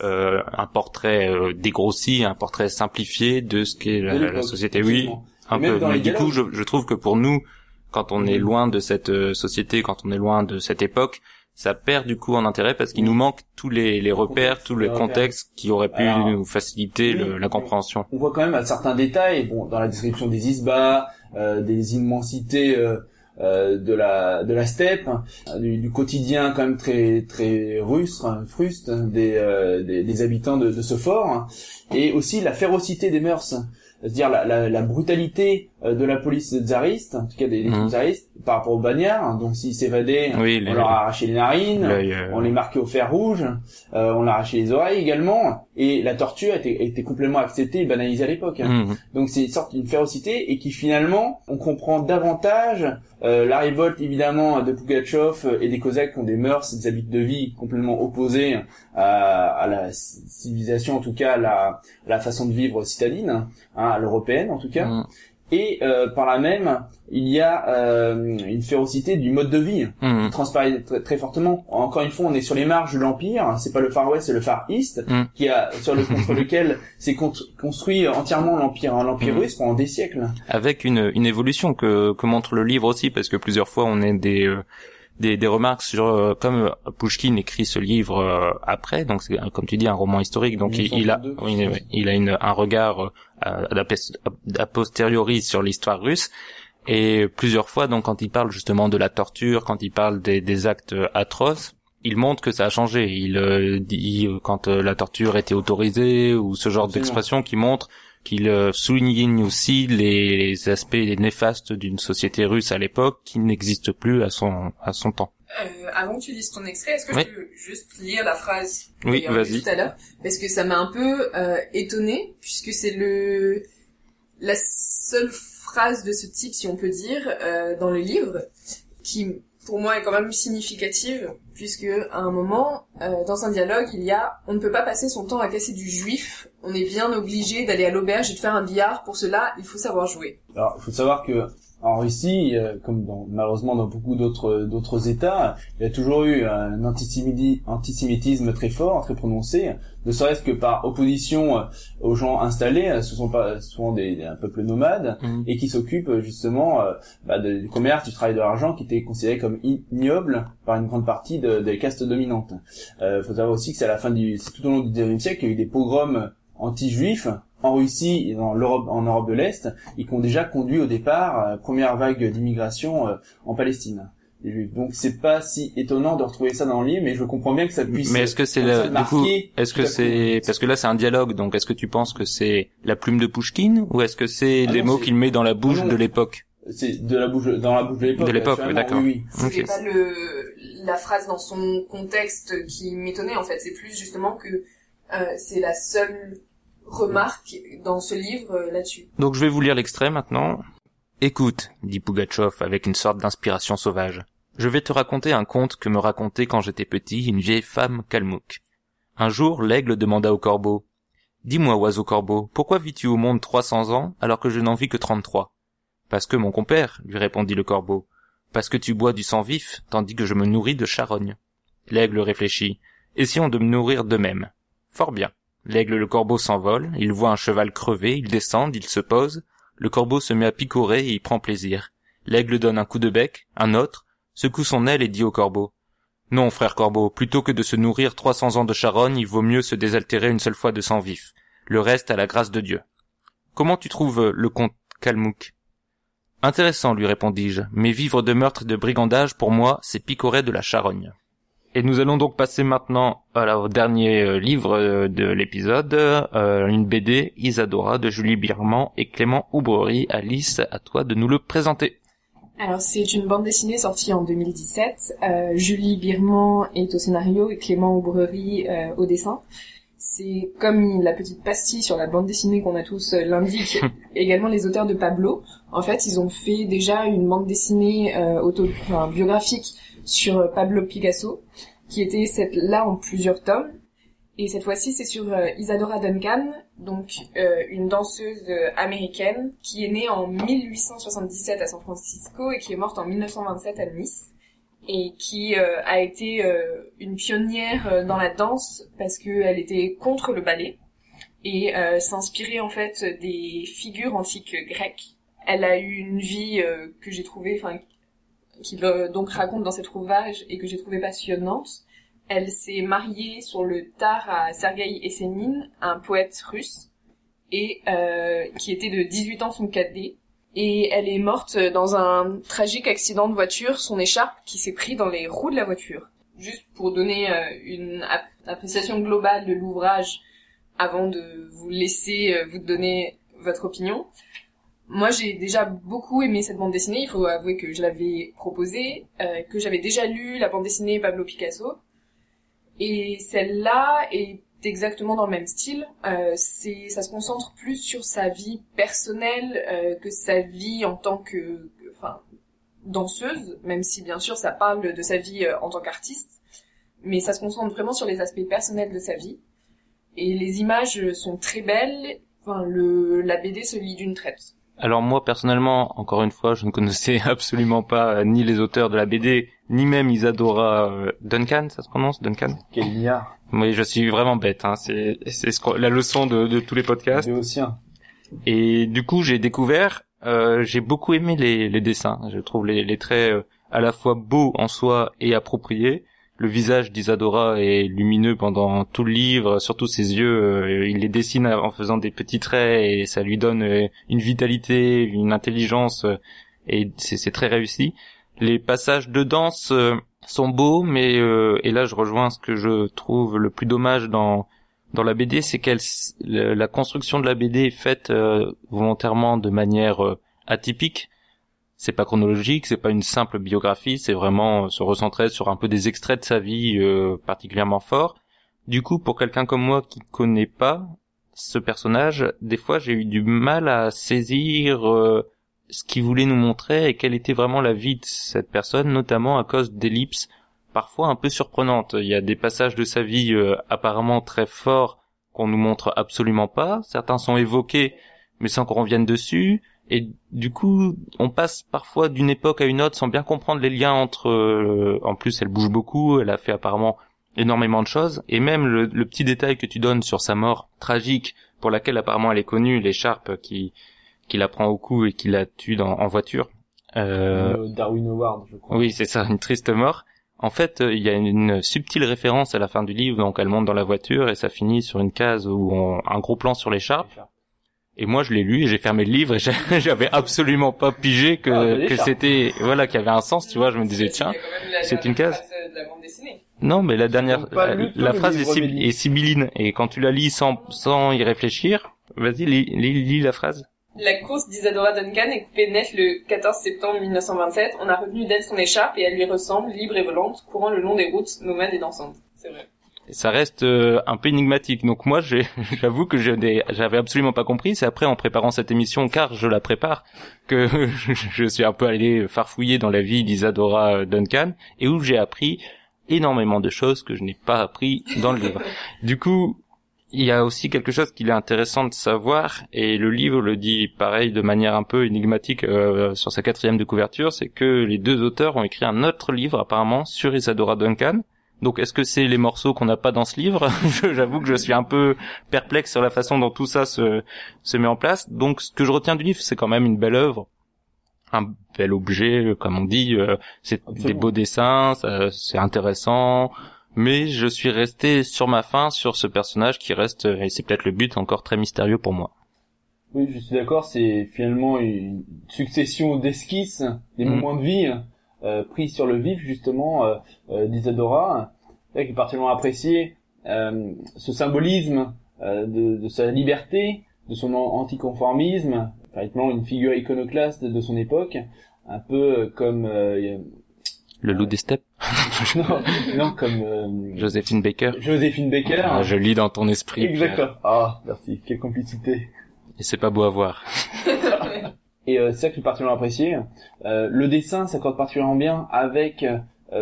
euh, un portrait euh, dégrossi, un portrait simplifié de ce qu'est la, la société. Oui, un peu. Mais du coup, je, je trouve que pour nous, quand on est loin de cette euh, société, quand on est loin de cette époque, ça perd du coup en intérêt parce qu'il nous manque tous les, les repères, contexte, tous les les repères. contextes qui auraient pu Alors, nous faciliter le- la compréhension. on voit quand même à certains détails, bon, dans la description des isbas, euh, des immensités euh, euh, de la de la steppe, euh, du, du quotidien quand même très très rustre, hein, fruste des, euh, des des habitants de, de ce fort, hein, et aussi la férocité des mœurs. c'est-à-dire la, la, la brutalité euh, de la police tsariste, en tout cas des, des Mhm. tsaristes, par rapport aux bagnards. Donc s'ils s'évadaient, Oui, on leur a arraché les narines, euh, on les marquait au fer rouge, euh, on leur arrachait les oreilles également, et la torture était, était complètement acceptée et banalisée à l'époque. hein. mhm. Donc c'est une sorte d'une férocité et qui finalement on comprend davantage euh, la révolte évidemment de Pugachev et des Cosaques qui ont des mœurs, des habitudes de vie complètement opposés à, à la civilisation, en tout cas à la, à la façon de vivre citadine, hein, à l'européenne en tout cas. Mhm. Et euh, par là même, il y a euh, une férocité du mode de vie qui transparaît très, très fortement. Encore une fois, on est sur les marges de l'empire. C'est pas le Far West, c'est le Far East, Mm. qui a sur le contre lequel s'est con- construit entièrement l'empire, hein, l'empire Mm. russe pendant des siècles. avec une, une évolution que, que montre le livre aussi, parce que plusieurs fois on a des euh, des, des remarques sur euh, comme euh, Pushkin écrit ce livre euh, après, donc c'est comme tu dis un roman historique, donc il, il a 1932, oui, oui, il a une, un regard euh, a, pos- a posteriori sur l'histoire russe. Et plusieurs fois, donc, quand il parle justement de la torture, quand il parle des, des actes atroces, il montre que ça a changé. Il euh, dit quand euh, la torture était autorisée ou ce genre d'expression qui montre qu'il euh, souligne aussi les, aspects néfastes d'une société russe à l'époque qui n'existe plus à son à son temps. Euh, avant que tu lises ton extrait, est-ce que Oui. je peux juste lire la phrase Oui, vas-y. tout à l'heure? Parce que ça m'a un peu euh, étonnée, puisque c'est le la seule phrase de ce type, si on peut dire, euh, dans le livre, qui pour moi est quand même significative, puisque à un moment, euh, dans un dialogue, il y a « On ne peut pas passer son temps à casser du juif, on est bien obligé d'aller à l'auberge et de faire un billard, pour cela, il faut savoir jouer. Alors, il faut savoir que en Russie, euh, comme dans, malheureusement dans beaucoup d'autres d'autres États, il y a toujours eu un antisémiti- antisémitisme très fort, très prononcé, ne serait-ce que par opposition euh, aux gens installés. euh, Ce sont pas souvent des, des- un peuple nomade Mhm. et qui s'occupent euh, justement euh, bah, de- du commerce, du travail de l'argent, qui était considéré comme ignoble par une grande partie de- des castes dominantes. Il faut savoir aussi que c'est à la fin du, c'est tout au long du XIXe siècle qu'il y a eu des pogroms anti-juifs en Russie et dans l'Europe, en Europe de l'Est, et qui ont déjà conduit au départ la première vague d'immigration euh, en Palestine. Donc c'est pas si étonnant de retrouver ça dans le livre, mais je comprends bien que ça puisse. Mais est-ce que c'est le, du coup, marquer est-ce que c'est, parce que là c'est un dialogue, donc est-ce que tu penses que c'est la plume de Pushkin ou est-ce que c'est Ah les non, mots qu'il met dans la bouche Ah non. de l'époque? C'est de la bouche, dans la bouche de l'époque. De l'époque, oui, d'accord. Oui, oui. C'était Ok. pas le la phrase dans son contexte qui m'étonnait en fait, c'est plus justement que euh, c'est la seule remarque dans ce livre euh, là-dessus. Donc je vais vous lire l'extrait maintenant. Écoute, dit Pugatchov avec une sorte d'inspiration sauvage. Je vais te raconter un conte que me racontait quand j'étais petit une vieille femme kalmouk. Un jour, l'aigle demanda au corbeau. Dis-moi, oiseau corbeau, pourquoi vis-tu au monde trois cents ans alors que je n'en vis que trente-trois? Parce que mon compère, lui répondit le corbeau. Parce que tu bois du sang vif, tandis que je me nourris de charogne. L'aigle réfléchit. Essayons de me nourrir de même. Fort bien. L'aigle le corbeau s'envolent, il voit un cheval crevé, ils descendent, il se pose, le corbeau se met à picorer et y prend plaisir. L'aigle donne un coup de bec, un autre, secoue son aile et dit au corbeau. Non, frère corbeau, plutôt que de se nourrir trois cents ans de charogne, il vaut mieux se désaltérer une seule fois de sang vif. Le reste à la grâce de Dieu. Comment tu trouves le comte Kalmouk? Intéressant, lui répondis-je, mais vivre de meurtre et de brigandage, pour moi, c'est picorer de la charogne. Et nous allons donc passer maintenant voilà, au dernier euh, livre euh, de l'épisode, euh, une BD Isadora de Julie Birman et Clément Oubrerie. Alice, à toi de nous le présenter. Alors c'est une bande dessinée sortie en 2017. Euh, Julie Birman est au scénario et Clément Aubrerie euh, au dessin. C'est comme la petite pastille sur la bande dessinée qu'on a tous euh, l'indique, également les auteurs de Pablo. En fait, ils ont fait déjà une bande dessinée euh, auto, enfin, biographique sur euh, Pablo Picasso, qui était cette là en plusieurs tomes. Et cette fois-ci, c'est sur euh, Isadora Duncan, donc euh, une danseuse américaine qui est née en 1877 à San Francisco et qui est morte en 1927 à Nice et qui a été une pionnière dans la danse parce qu'elle était contre le ballet et s'inspirait en fait des figures antiques grecques. Elle a eu une vie que j'ai trouvée, enfin, qu'il euh, donc raconte dans cet ouvrage et que j'ai trouvé passionnante. Elle s'est mariée sur le tard à Sergei Essénine, un poète russe, et euh, qui était de 18 ans son cadet. Et elle est morte dans un tragique accident de voiture, son écharpe qui s'est pris dans les roues de la voiture. Juste pour donner euh, une ap- appréciation globale de l'ouvrage, avant de vous laisser vous donner votre opinion. Moi, j'ai déjà beaucoup aimé cette bande dessinée. Il faut avouer que je l'avais proposée, euh, que j'avais déjà lu la bande dessinée Pablo Picasso. Et celle-là est exactement dans le même style. Euh, c'est, ça se concentre plus sur sa vie personnelle euh, que sa vie en tant que, enfin, danseuse, même si bien sûr ça parle de sa vie euh, en tant qu'artiste. Mais ça se concentre vraiment sur les aspects personnels de sa vie. Et les images sont très belles. Enfin, le, la BD se lit d'une traite. Alors moi personnellement, encore une fois, je ne connaissais absolument pas euh, ni les auteurs de la BD, ni même Isadora euh, Duncan, ça se prononce Duncan Quel milliard. Oui, je suis vraiment bête. Hein. C'est c'est ce la leçon de, de tous les podcasts. Béotien. Et du coup, j'ai découvert, euh, j'ai beaucoup aimé les, les dessins. Je trouve les, les traits euh, à la fois beaux en soi et appropriés. Le visage d'Isadora est lumineux pendant tout le livre, surtout ses yeux. euh, il les dessine en faisant des petits traits et ça lui donne euh, une vitalité, une intelligence euh, et c'est très réussi. Les passages de danse sont beaux, mais et là je rejoins ce que je trouve le plus dommage dans dans la BD, c'est qu'elle la construction de la BD est faite volontairement de manière atypique. C'est pas chronologique, c'est pas une simple biographie, c'est vraiment euh, se recentrer sur un peu des extraits de sa vie euh, particulièrement forts. Du coup, pour quelqu'un comme moi qui connaît pas ce personnage, des fois j'ai eu du mal à saisir euh, ce qu'il voulait nous montrer et quelle était vraiment la vie de cette personne, notamment à cause d'ellipses parfois un peu surprenantes. Il y a des passages de sa vie apparemment très forts qu'on nous montre absolument pas. Certains sont évoqués, mais sans qu'on revienne dessus. Et du coup, on passe parfois d'une époque à une autre sans bien comprendre les liens entre. euh, en plus, elle bouge beaucoup. Elle a fait apparemment énormément de choses. Et même le, le petit détail que tu donnes sur sa mort tragique, pour laquelle apparemment elle est connue, l'écharpe qui qui la prend au cou et qui la tue dans, en voiture. Euh, Euh, Darwin Award, je crois. oui, c'est ça, une triste mort. En fait, euh, il y a une subtile référence à la fin du livre, donc elle monte dans la voiture et ça finit sur une case où on, un gros plan sur l'écharpe. Et moi, je l'ai lu et j'ai fermé le livre et j'avais absolument pas pigé que, Ah, que c'était, voilà, qu'il y avait un sens, tu vois. Je me disais, tiens, c'est une case. de la bande dessinée. non, mais la dernière, euh, la phrase est, sib- Amélie. est sibylline et quand tu la lis sans, sans y réfléchir, vas-y, lis, lis, lis la phrase. La course d'Isadora Duncan est coupée net le 14 septembre 1927. On a retenu d'elle son écharpe et elle lui ressemble, libre et volante, courant le long des routes, nomades et dansantes. C'est vrai. Ça reste euh, un peu énigmatique. Donc moi, j'avoue que je j'avais absolument pas compris. C'est après, en préparant cette émission, car je la prépare, que je suis un peu allé farfouiller dans la vie d'Isadora euh, Duncan et où j'ai appris énormément de choses que je n'ai pas appris dans le livre. Du coup, il y a aussi quelque chose qu'il est intéressant de savoir, et le livre le dit pareil de manière un peu énigmatique euh, sur sa quatrième de couverture, c'est que les deux auteurs ont écrit un autre livre apparemment sur Isadora Duncan, donc est-ce que c'est les morceaux qu'on n'a pas dans ce livre J'avoue que je suis un peu perplexe sur la façon dont tout ça se, se met en place. Donc ce que je retiens du livre, c'est quand même une belle œuvre, un bel objet, comme on dit. euh, c'est des beaux dessins, c'est intéressant. Mais je suis resté sur ma faim sur ce personnage qui reste, et c'est peut-être le but, encore très mystérieux pour moi. Oui, je suis d'accord, c'est finalement une succession d'esquisses, des Mhm. moments de vie euh, pris sur le vif justement euh, euh, d'Isadora, qui est particulièrement apprécié euh, ce symbolisme euh, de, de sa liberté, de son an- anticonformisme, véritablement une figure iconoclaste de son époque, un peu comme euh, Le loup des steppes, non, non comme euh, Joséphine Baker. Joséphine Baker. Ah, je lis dans ton esprit. Exactement. Ah, merci, quelle complicité. Et c'est pas beau à voir. Et euh, c'est ça que j'ai particulièrement apprécié. Euh, le dessin s'accorde particulièrement bien avec euh,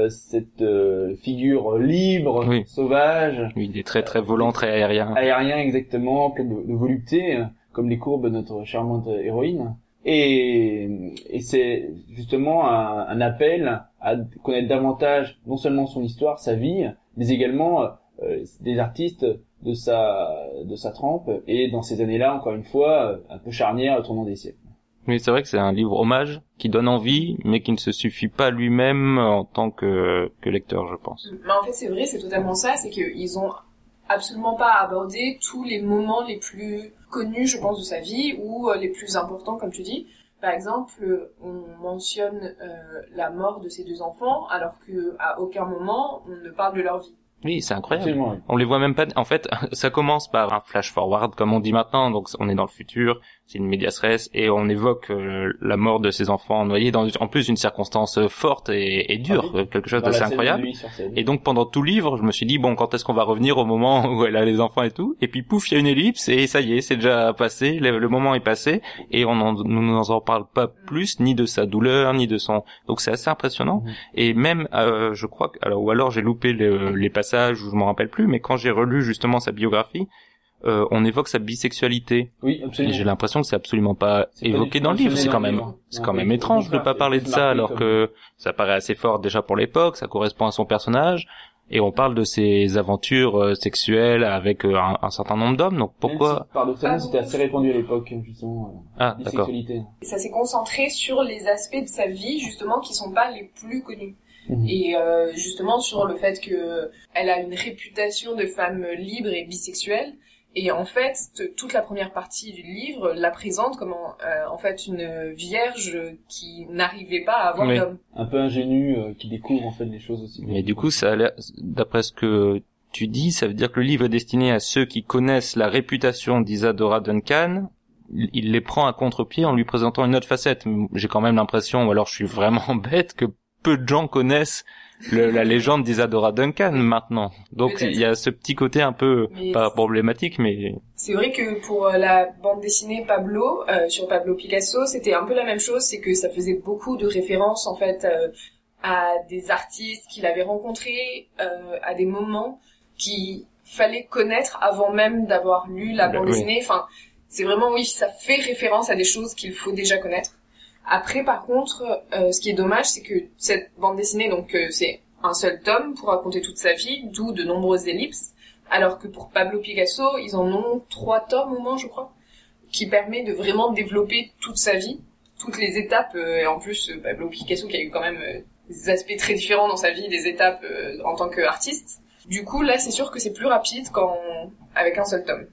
cette euh, figure libre, Oui. sauvage, Oui, il est très très volant, très aérien. aérien exactement, plein de, de volupté, euh, comme les courbes de notre charmante héroïne. Et, et c'est justement un, un appel à connaître davantage non seulement son histoire, sa vie, mais également euh, des artistes de sa de sa trempe et dans ces années-là encore une fois euh, un peu charnière au tournant des siècles. Oui, c'est vrai que c'est un livre hommage qui donne envie, mais qui ne se suffit pas lui-même en tant que, que lecteur, je pense. Mais en fait, c'est vrai, c'est totalement ça, c'est qu'ils ont absolument pas abordé tous les moments les plus connus, je pense, de sa vie, ou euh, les plus importants, comme tu dis. Par exemple, on mentionne euh, la mort de ses deux enfants, alors que à aucun moment on ne parle de leur vie. Oui, c'est incroyable. Absolument. oui. On les voit même pas. En fait, ça commence par un flash forward, comme on dit maintenant. Donc, on est dans le futur. C'est une medias res et on évoque euh, la mort de ses enfants noyés dans, en plus, une circonstance euh, forte et, et dure, Ah oui. euh, quelque chose d'assez incroyable. Et donc, pendant tout le livre, je me suis dit bon, quand est-ce qu'on va revenir au moment où elle a les enfants et tout? Et puis, pouf, il y a une ellipse et ça y est, c'est déjà passé. Le, le moment est passé et on en, nous n'en en parle pas plus, ni de sa douleur, ni de son. Donc, c'est assez impressionnant. Mhm. Et même, euh, je crois que, alors, ou alors j'ai loupé le- les passages où je m'en rappelle plus, mais quand j'ai relu justement sa biographie, euh, on évoque sa bisexualité. Oui, Et absolument. j'ai l'impression que c'est absolument pas évoqué dans le livre. C'est quand même, c'est quand même étrange de pas parler de ça alors que ça paraît assez fort déjà pour l'époque, ça correspond à son personnage. Et on parle de ses aventures euh, sexuelles avec euh, un, un certain nombre d'hommes. Donc pourquoi si, Paradoxalement, c'était assez répandu à l'époque, justement. Ah, euh, d'accord. bisexualité. Et ça s'est concentré sur les aspects de sa vie justement qui sont pas les plus connus. Mhm. Et euh, justement sur le fait que elle a une réputation de femme libre et bisexuelle. Et en fait, toute la première partie du livre la présente comme en, euh, en fait une vierge qui n'arrivait pas à avoir Oui. d'homme. Un peu ingénu, euh, qui découvre en fait les choses aussi. Mais du coup, ça a l'air, d'après ce que tu dis, ça veut dire que le livre est destiné à ceux qui connaissent la réputation d'Isadora Duncan. Il il les prend à contre-pied en lui présentant une autre facette. J'ai quand même l'impression, ou alors je suis vraiment bête, que peu de gens connaissent le- la légende d'Isadora Duncan maintenant. Donc il y a ce petit côté un peu Mais pas problématique, mais C'est vrai que pour euh, la bande dessinée Pablo, euh, sur Pablo Picasso, c'était un peu la même chose, c'est que ça faisait beaucoup de références en fait euh, à des artistes qu'il avait rencontrés, euh, à des moments qu'il fallait connaître avant même d'avoir lu la Bah, bande oui. dessinée. Enfin, c'est vraiment oui, ça fait référence à des choses qu'il faut déjà connaître. Après, par contre, euh, ce qui est dommage, c'est que cette bande dessinée, donc euh, c'est un seul tome pour raconter toute sa vie, d'où de nombreuses ellipses. Alors que pour Pablo Picasso, ils en ont trois tomes au moins, je crois, qui permet de vraiment développer toute sa vie, toutes les étapes. euh, et en plus, Pablo Picasso qui a eu quand même des aspects très différents dans sa vie, des étapes en tant qu'artiste. Du coup, là, c'est sûr que c'est plus rapide quand avec un seul tome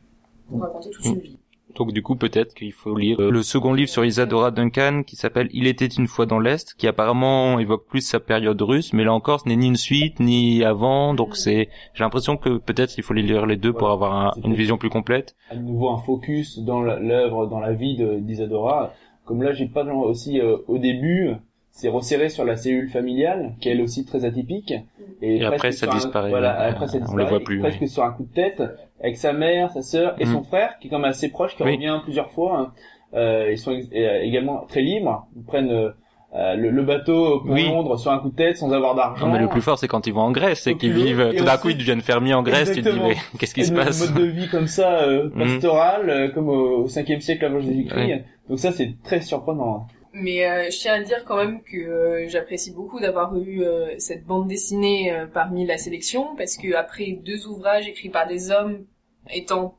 pour raconter toute une vie. Donc du coup peut-être qu'il faut lire euh, le second livre sur Isadora Duncan qui s'appelle Il était une fois dans l'Est, qui apparemment évoque plus sa période russe, mais là encore ce n'est ni une suite ni avant, donc c'est j'ai l'impression que peut-être il faut les lire les deux pour avoir un- une vision plus complète. à nouveau un focus dans l'œuvre, dans la vie d'Isadora. Comme là, j'ai pas aussi euh, au début, c'est resserré sur la cellule familiale, qui est elle aussi très atypique. Et presque après, ça sur un- disparaît. Voilà, après ça On disparaît. les voit et plus, Presque sur un coup de tête, avec sa mère, sa sœur et Mm. son frère, qui est quand même assez proche, qui Oui. revient plusieurs fois. hein. Euh, ils sont euh, également très libres. Ils prennent euh, euh, le, le bateau pour Oui. Londres sur un coup de tête sans avoir d'argent. Non, mais le plus fort, c'est quand ils vont en Grèce, c'est qu'ils vivent, Et tout d'un coup, ils deviennent fermiers en Grèce, tu te dis, Exactement. mais qu'est-ce qui Et se passe? mode de vie comme ça, euh, Mm. pastoral, euh, comme au, au 5e siècle avant Jésus-Christ. Oui. Donc ça, c'est très surprenant. Mais euh, je tiens à dire quand même que euh, j'apprécie beaucoup d'avoir eu euh, cette bande dessinée euh, parmi la sélection parce que après deux ouvrages écrits par des hommes étant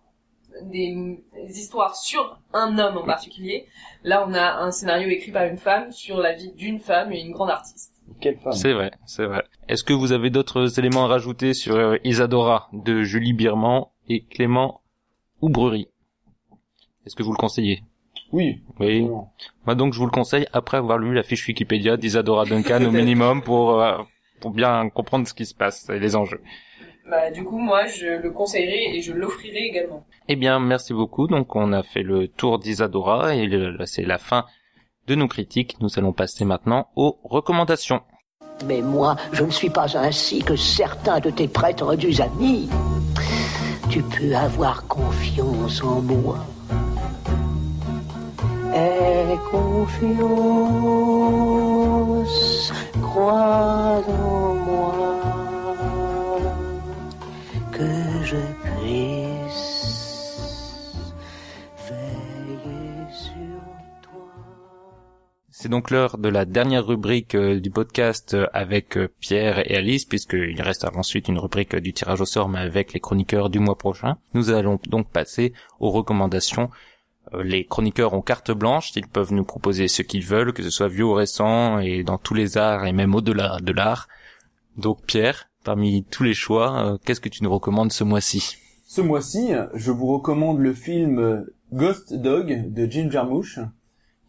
des, des histoires sur un homme en particulier, là on a un scénario écrit par une femme sur la vie d'une femme et une grande artiste. Quelle femme? C'est vrai, c'est vrai. Est-ce que vous avez d'autres éléments à rajouter sur euh, Isadora de Julie Birman et Clément Oubrerie? Est-ce que vous le conseillez? Oui. Oui. donc je vous le conseille après avoir lu la fiche Wikipédia d'Isadora Duncan au minimum pour euh, pour bien comprendre ce qui se passe et les enjeux. Bah du coup moi je le conseillerais et je l'offrirai également. Eh bien, merci beaucoup. Donc, on a fait le tour d'Isadora et c'est la fin de nos critiques. Nous allons passer maintenant aux recommandations. Mais moi, je ne suis pas ainsi que certains de tes prêtres du amis. Tu peux avoir confiance en moi. C'est donc l'heure de la dernière rubrique euh, du podcast euh, avec euh, Pierre et Alice, puisqu'il reste ensuite une rubrique du tirage au sort, mais avec les chroniqueurs du mois prochain. Nous allons donc passer aux recommandations. Euh, Les chroniqueurs ont carte blanche, ils peuvent nous proposer ce qu'ils veulent, que ce soit vieux ou récent, et dans tous les arts, et même au-delà de l'art. Donc Pierre, parmi tous les choix, euh, qu'est-ce que tu nous recommandes ce mois-ci? Ce mois-ci, je vous recommande le film Ghost Dog de Jim Jarmusch,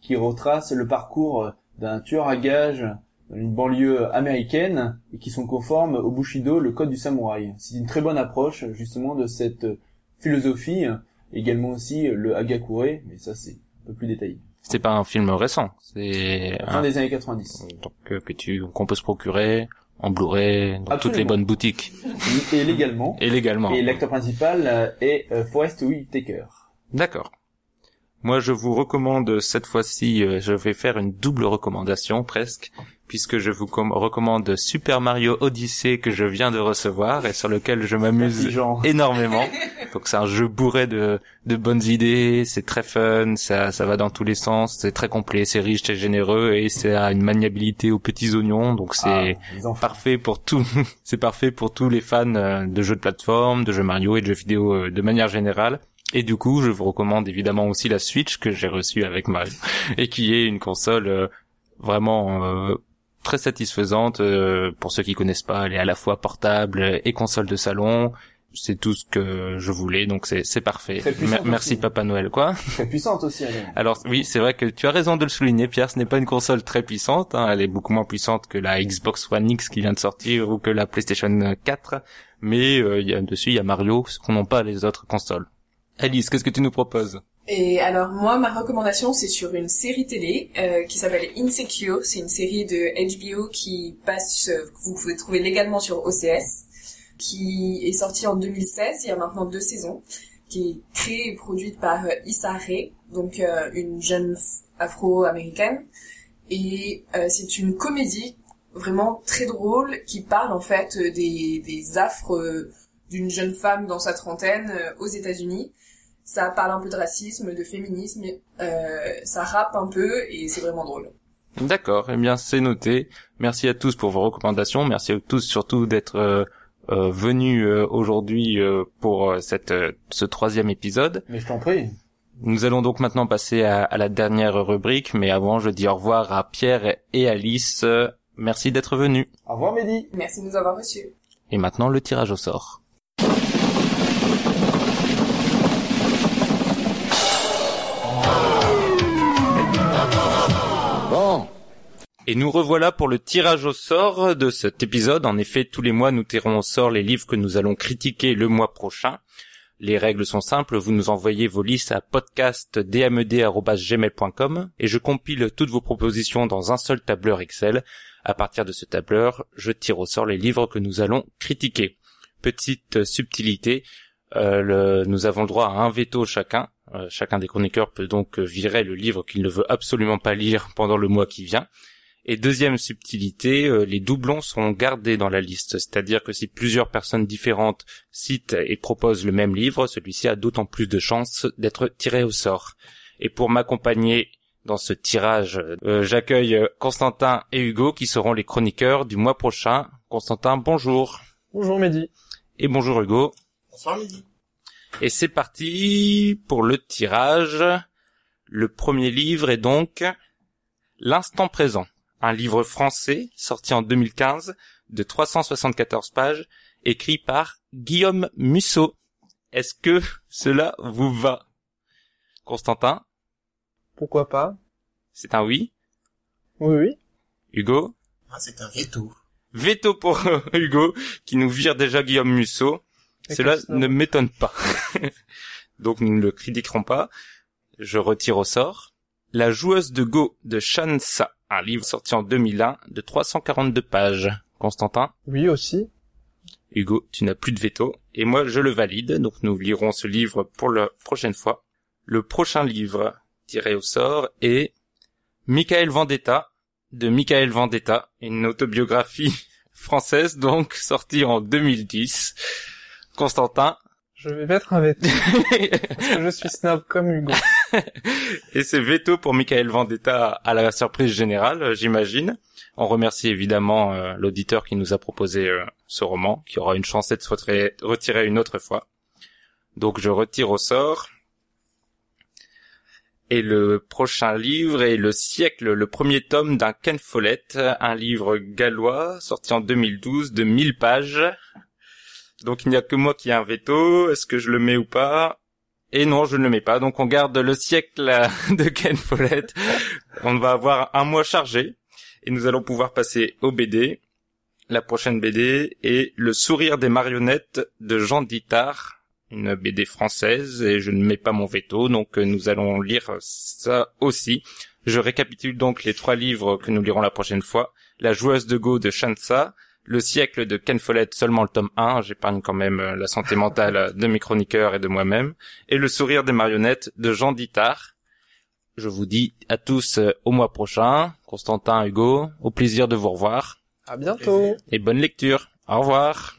qui retrace le parcours d'un tueur à gages dans une banlieue américaine et qui sont conformes au Bushido, le code du samouraï. C'est une très bonne approche justement de cette philosophie, également aussi le Hagakure, mais ça c'est un peu plus détaillé. C'est pas un film récent, c'est Fin un- des années 90. donc euh, que tu qu'on peut se procurer en Blu-ray dans toutes les bonnes boutiques Et légalement. et légalement. Et l'acteur principal euh, est euh, Forrest Whitaker. D'accord. Moi, je vous recommande cette fois-ci, euh, je vais faire une double recommandation presque, puisque je vous com- recommande Super Mario Odyssey que je viens de recevoir et sur lequel je m'amuse énormément. Donc c'est un jeu bourré de, de bonnes idées, c'est très fun, ça, ça va dans tous les sens, c'est très complet, c'est riche, c'est généreux et c'est à une maniabilité aux petits oignons, donc c'est Ah, parfait pour tout, c'est parfait pour tous les fans euh, de jeux de plateforme, de jeux Mario et de jeux vidéo euh, de manière générale. Et du coup, je vous recommande évidemment aussi la Switch que j'ai reçue avec Mario et qui est une console euh, vraiment euh, très satisfaisante. euh, pour ceux qui connaissent pas, elle est à la fois portable et console de salon. C'est tout ce que je voulais, donc c'est c'est parfait. Très puissante Mer- merci aussi. Papa Noël, quoi. Très puissante aussi, elle. Alors oui, c'est vrai que tu as raison de le souligner, Pierre. Ce n'est pas une console très puissante. hein, elle est beaucoup moins puissante que la Xbox One X qui vient de sortir ou que la PlayStation 4. Mais euh, y a dessus, il y a Mario, ce qu'on n'ont pas les autres consoles. Alice, qu'est-ce que tu nous proposes? Et alors moi, ma recommandation, c'est sur une série télé euh, qui s'appelle Insecure. C'est une série de HBO qui passe, euh, que vous pouvez trouver légalement sur OCS, qui est sortie en 2016, il y a maintenant deux saisons, qui est créée et produite par euh, Issa Rae, donc euh, une jeune afro-américaine. Et euh, c'est une comédie vraiment très drôle qui parle en fait euh, des, des affres d'une jeune femme dans sa trentaine aux États-Unis ça parle un peu de racisme, de féminisme, euh, ça rappe un peu et c'est vraiment drôle. D'accord, eh bien c'est noté. Merci à tous pour vos recommandations. Merci à tous surtout d'être euh, euh, venus euh, aujourd'hui euh, pour euh, cette, euh, ce troisième épisode. Mais je t'en prie. Nous allons donc maintenant passer à, à la dernière rubrique, mais avant je dis au revoir à Pierre et Alice. Merci d'être venus. Au revoir Mehdi. Merci de nous avoir reçus. Et maintenant le tirage au sort. Et nous revoilà pour le tirage au sort de cet épisode. En effet, tous les mois, nous tirons au sort les livres que nous allons critiquer le mois prochain. Les règles sont simples, vous nous envoyez vos listes à podcastdmed.gmail.com et je compile toutes vos propositions dans un seul tableur Excel. À partir de ce tableur, je tire au sort les livres que nous allons critiquer. Petite subtilité, le- nous avons le droit à un veto chacun. Euh, chacun des chroniqueurs peut donc virer le livre qu'il ne veut absolument pas lire pendant le mois qui vient. Et deuxième subtilité, euh, les doublons sont gardés dans la liste, c'est-à-dire que si plusieurs personnes différentes citent et proposent le même livre, celui-ci a d'autant plus de chances d'être tiré au sort. Et pour m'accompagner dans ce tirage, euh, j'accueille euh, Constantin et Hugo qui seront les chroniqueurs du mois prochain. Constantin, bonjour. Bonjour Mehdi. Et bonjour Hugo. Bonsoir. Et c'est parti pour le tirage. Le premier livre est donc L'instant présent, un livre français sorti en 2015 de 374 pages, écrit par Guillaume Musso. Est-ce que cela vous va? Constantin, Pourquoi pas? C'est un oui? Oui, oui. Hugo? Ah, c'est un veto. Veto pour Hugo, qui nous vire déjà Guillaume Musso. Cela ne m'étonne pas. Donc nous ne le critiquerons pas. Je retire au sort. La joueuse de Go de Shansa, un livre sorti en 2001 de 342 pages. Constantin, Oui aussi. Hugo, tu n'as plus de veto. Et moi, je le valide. Donc nous lirons ce livre pour la prochaine fois. Le prochain livre tiré au sort est Michael Vendetta de Michael Vendetta, une autobiographie française donc sortie en 2010. Constantin, Je vais mettre un veto. parce que je suis snob comme Hugo. Et c'est veto pour Michael Vendetta à la surprise générale, euh, j'imagine. On remercie évidemment euh, l'auditeur qui nous a proposé euh, ce roman, qui aura une chance d'être retiré, retiré une autre fois. Donc je retire au sort. Et le prochain livre est Le siècle, le premier tome d'un Ken Follett, un livre gallois sorti en 2012 de 1000 pages. Donc il n'y a que moi qui ai un veto. Est-ce que je le mets ou pas? Et non, je ne le mets pas. Donc on garde le siècle euh, de Ken Follett. On va avoir un mois chargé. Et nous allons pouvoir passer au BD. La prochaine BD est Le sourire des marionnettes de Jean Dittard, une BD française, et je ne mets pas mon veto, donc nous allons lire ça aussi. Je récapitule donc les trois livres que nous lirons la prochaine fois. La joueuse de Go de Shansa, Le siècle de Ken Follett, seulement le tome 1, j'épargne quand même euh, la santé mentale de mes chroniqueurs et de moi-même, et Le sourire des marionnettes de Jean Dittard. Je vous dis à tous euh, au mois prochain. Constantin, Hugo, au plaisir de vous revoir À bientôt. et bonne lecture. Au revoir.